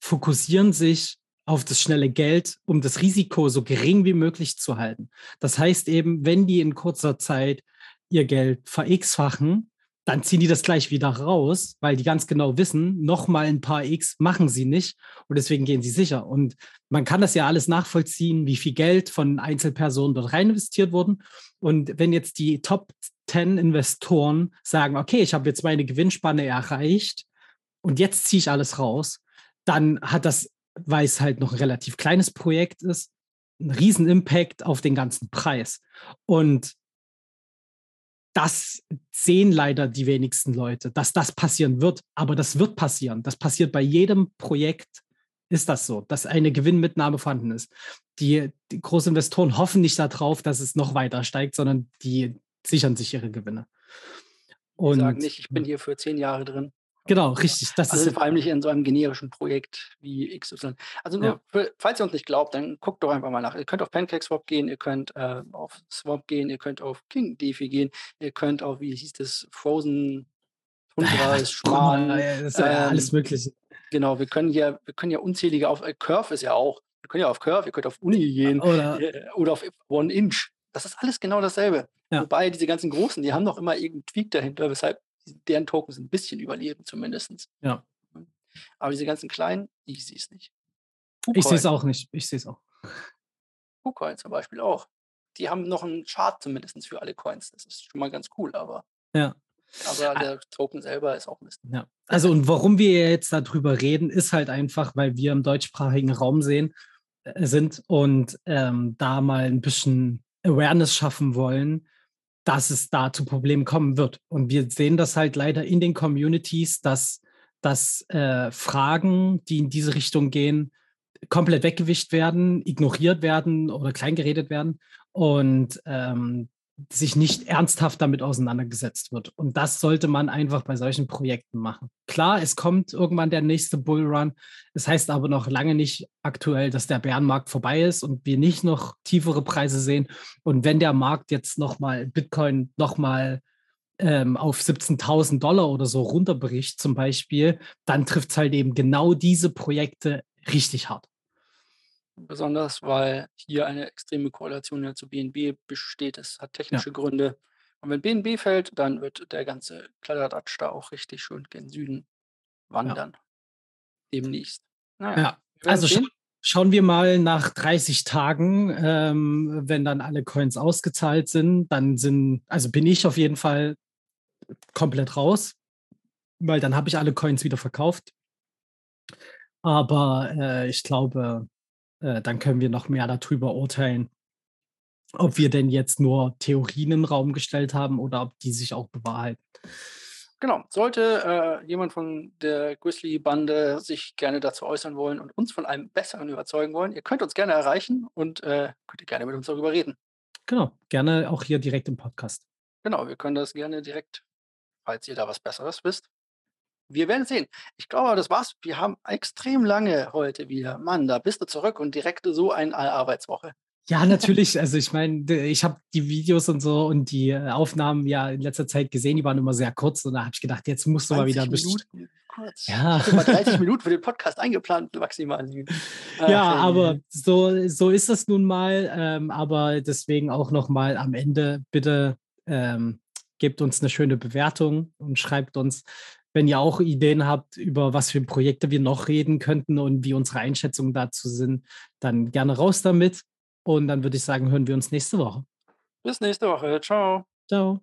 fokussieren sich auf das schnelle Geld, um das Risiko so gering wie möglich zu halten. Das heißt eben, wenn die in kurzer Zeit ihr Geld ver-x-fachen, dann ziehen die das gleich wieder raus, weil die ganz genau wissen, nochmal ein paar X machen sie nicht und deswegen gehen sie sicher. Und man kann das ja alles nachvollziehen, wie viel Geld von Einzelpersonen dort rein investiert wurden. Und wenn jetzt die Top 10 Investoren sagen, okay, ich habe jetzt meine Gewinnspanne erreicht und jetzt ziehe ich alles raus, dann hat das, weil es halt noch ein relativ kleines Projekt ist, einen riesen Impact auf den ganzen Preis. Und das sehen leider die wenigsten Leute, dass das passieren wird. Aber das wird passieren. Das passiert bei jedem Projekt. Ist das so, dass eine Gewinnmitnahme vorhanden ist? Die, die Großinvestoren hoffen nicht darauf, dass es noch weiter steigt, sondern die sichern sich ihre Gewinne. Und die sagen nicht, ich bin hier für zehn Jahre drin. Genau, richtig. Das also ist vor allem nicht in so einem generischen Projekt wie XY. Also nur, ja. für, falls ihr uns nicht glaubt, dann guckt doch einfach mal nach. Ihr könnt auf PancakeSwap gehen, ihr könnt äh, auf Swap gehen, ihr könnt auf King DeFi gehen, ihr könnt auf, wie hieß das, Frozen Tundra ist schmal. Ist ja ähm, alles Mögliche. Genau, wir können ja, wir können ja unzählige auf, äh, Curve ist ja auch, wir können ja auf Curve, ihr könnt auf Uni gehen oder, äh, oder auf One Inch. Das ist alles genau dasselbe. Ja. Wobei diese ganzen Großen, die haben noch immer irgendeinen Tweak dahinter, weshalb deren Tokens ein bisschen überleben, zumindest. Ja. Aber diese ganzen kleinen, ich sehe es nicht. KuCoin. Ich sehe es auch nicht. Ich sehe es auch. KuCoin zum Beispiel auch. Die haben noch einen Chart zumindest für alle Coins. Das ist schon mal ganz cool, aber. Ja. Aber der Token selber ist auch Mist. Ja. Also und warum wir jetzt darüber reden, ist halt einfach, weil wir im deutschsprachigen Raum sehen, äh, sind und ähm, da mal ein bisschen Awareness schaffen wollen, dass es da zu Problemen kommen wird. Und wir sehen das halt leider in den Communities, dass, dass äh, Fragen, die in diese Richtung gehen, komplett weggewischt werden, ignoriert werden oder kleingeredet werden. Und ähm, sich nicht ernsthaft damit auseinandergesetzt wird. Und das sollte man einfach bei solchen Projekten machen. Klar, es kommt irgendwann der nächste Bullrun. Es das heißt aber noch lange nicht aktuell, dass der Bärenmarkt vorbei ist und wir nicht noch tiefere Preise sehen. Und wenn der Markt jetzt nochmal Bitcoin nochmal ähm, auf 17.000 Dollar oder so runterbricht zum Beispiel, dann trifft es halt eben genau diese Projekte richtig hart besonders weil hier eine extreme Korrelation ja zu BNB besteht. Es hat technische ja. Gründe. Und wenn BNB fällt, dann wird der ganze Kladderadatsch da auch richtig schön gen Süden wandern. Ja. Demnächst. Naja, ja, also scha schauen wir mal nach 30 Tagen, ähm, wenn dann alle Coins ausgezahlt sind, dann sind, also bin ich auf jeden Fall komplett raus, weil dann habe ich alle Coins wieder verkauft. Aber äh, ich glaube, äh, dann können wir noch mehr darüber urteilen, ob wir denn jetzt nur Theorien in den Raum gestellt haben oder ob die sich auch bewahrheiten. Genau. Sollte äh, jemand von der Grizzly-Bande sich gerne dazu äußern wollen und uns von einem besseren überzeugen wollen, ihr könnt uns gerne erreichen und äh, könnt ihr gerne mit uns darüber reden. Genau. Gerne auch hier direkt im Podcast. Genau, wir können das gerne direkt, falls ihr da was Besseres wisst. Wir werden sehen. Ich glaube, das war's. Wir haben extrem lange heute wieder. Mann, da bist du zurück und direkt so eine Arbeitswoche. Ja, natürlich. Also ich meine, ich habe die Videos und so und die äh, Aufnahmen ja in letzter Zeit gesehen, die waren immer sehr kurz und da habe ich gedacht, jetzt musst du mal wieder ein bisschen. Kurz. Ja. Ich habe 30 Minuten für den Podcast eingeplant, maximal. Ach, ja, aber so, so ist das nun mal. Ähm, aber deswegen auch nochmal am Ende bitte ähm, gebt uns eine schöne Bewertung und schreibt uns, wenn ihr auch Ideen habt, über was für Projekte wir noch reden könnten und wie unsere Einschätzungen dazu sind, dann gerne raus damit. Und dann würde ich sagen, hören wir uns nächste Woche. Bis nächste Woche. Ciao. Ciao.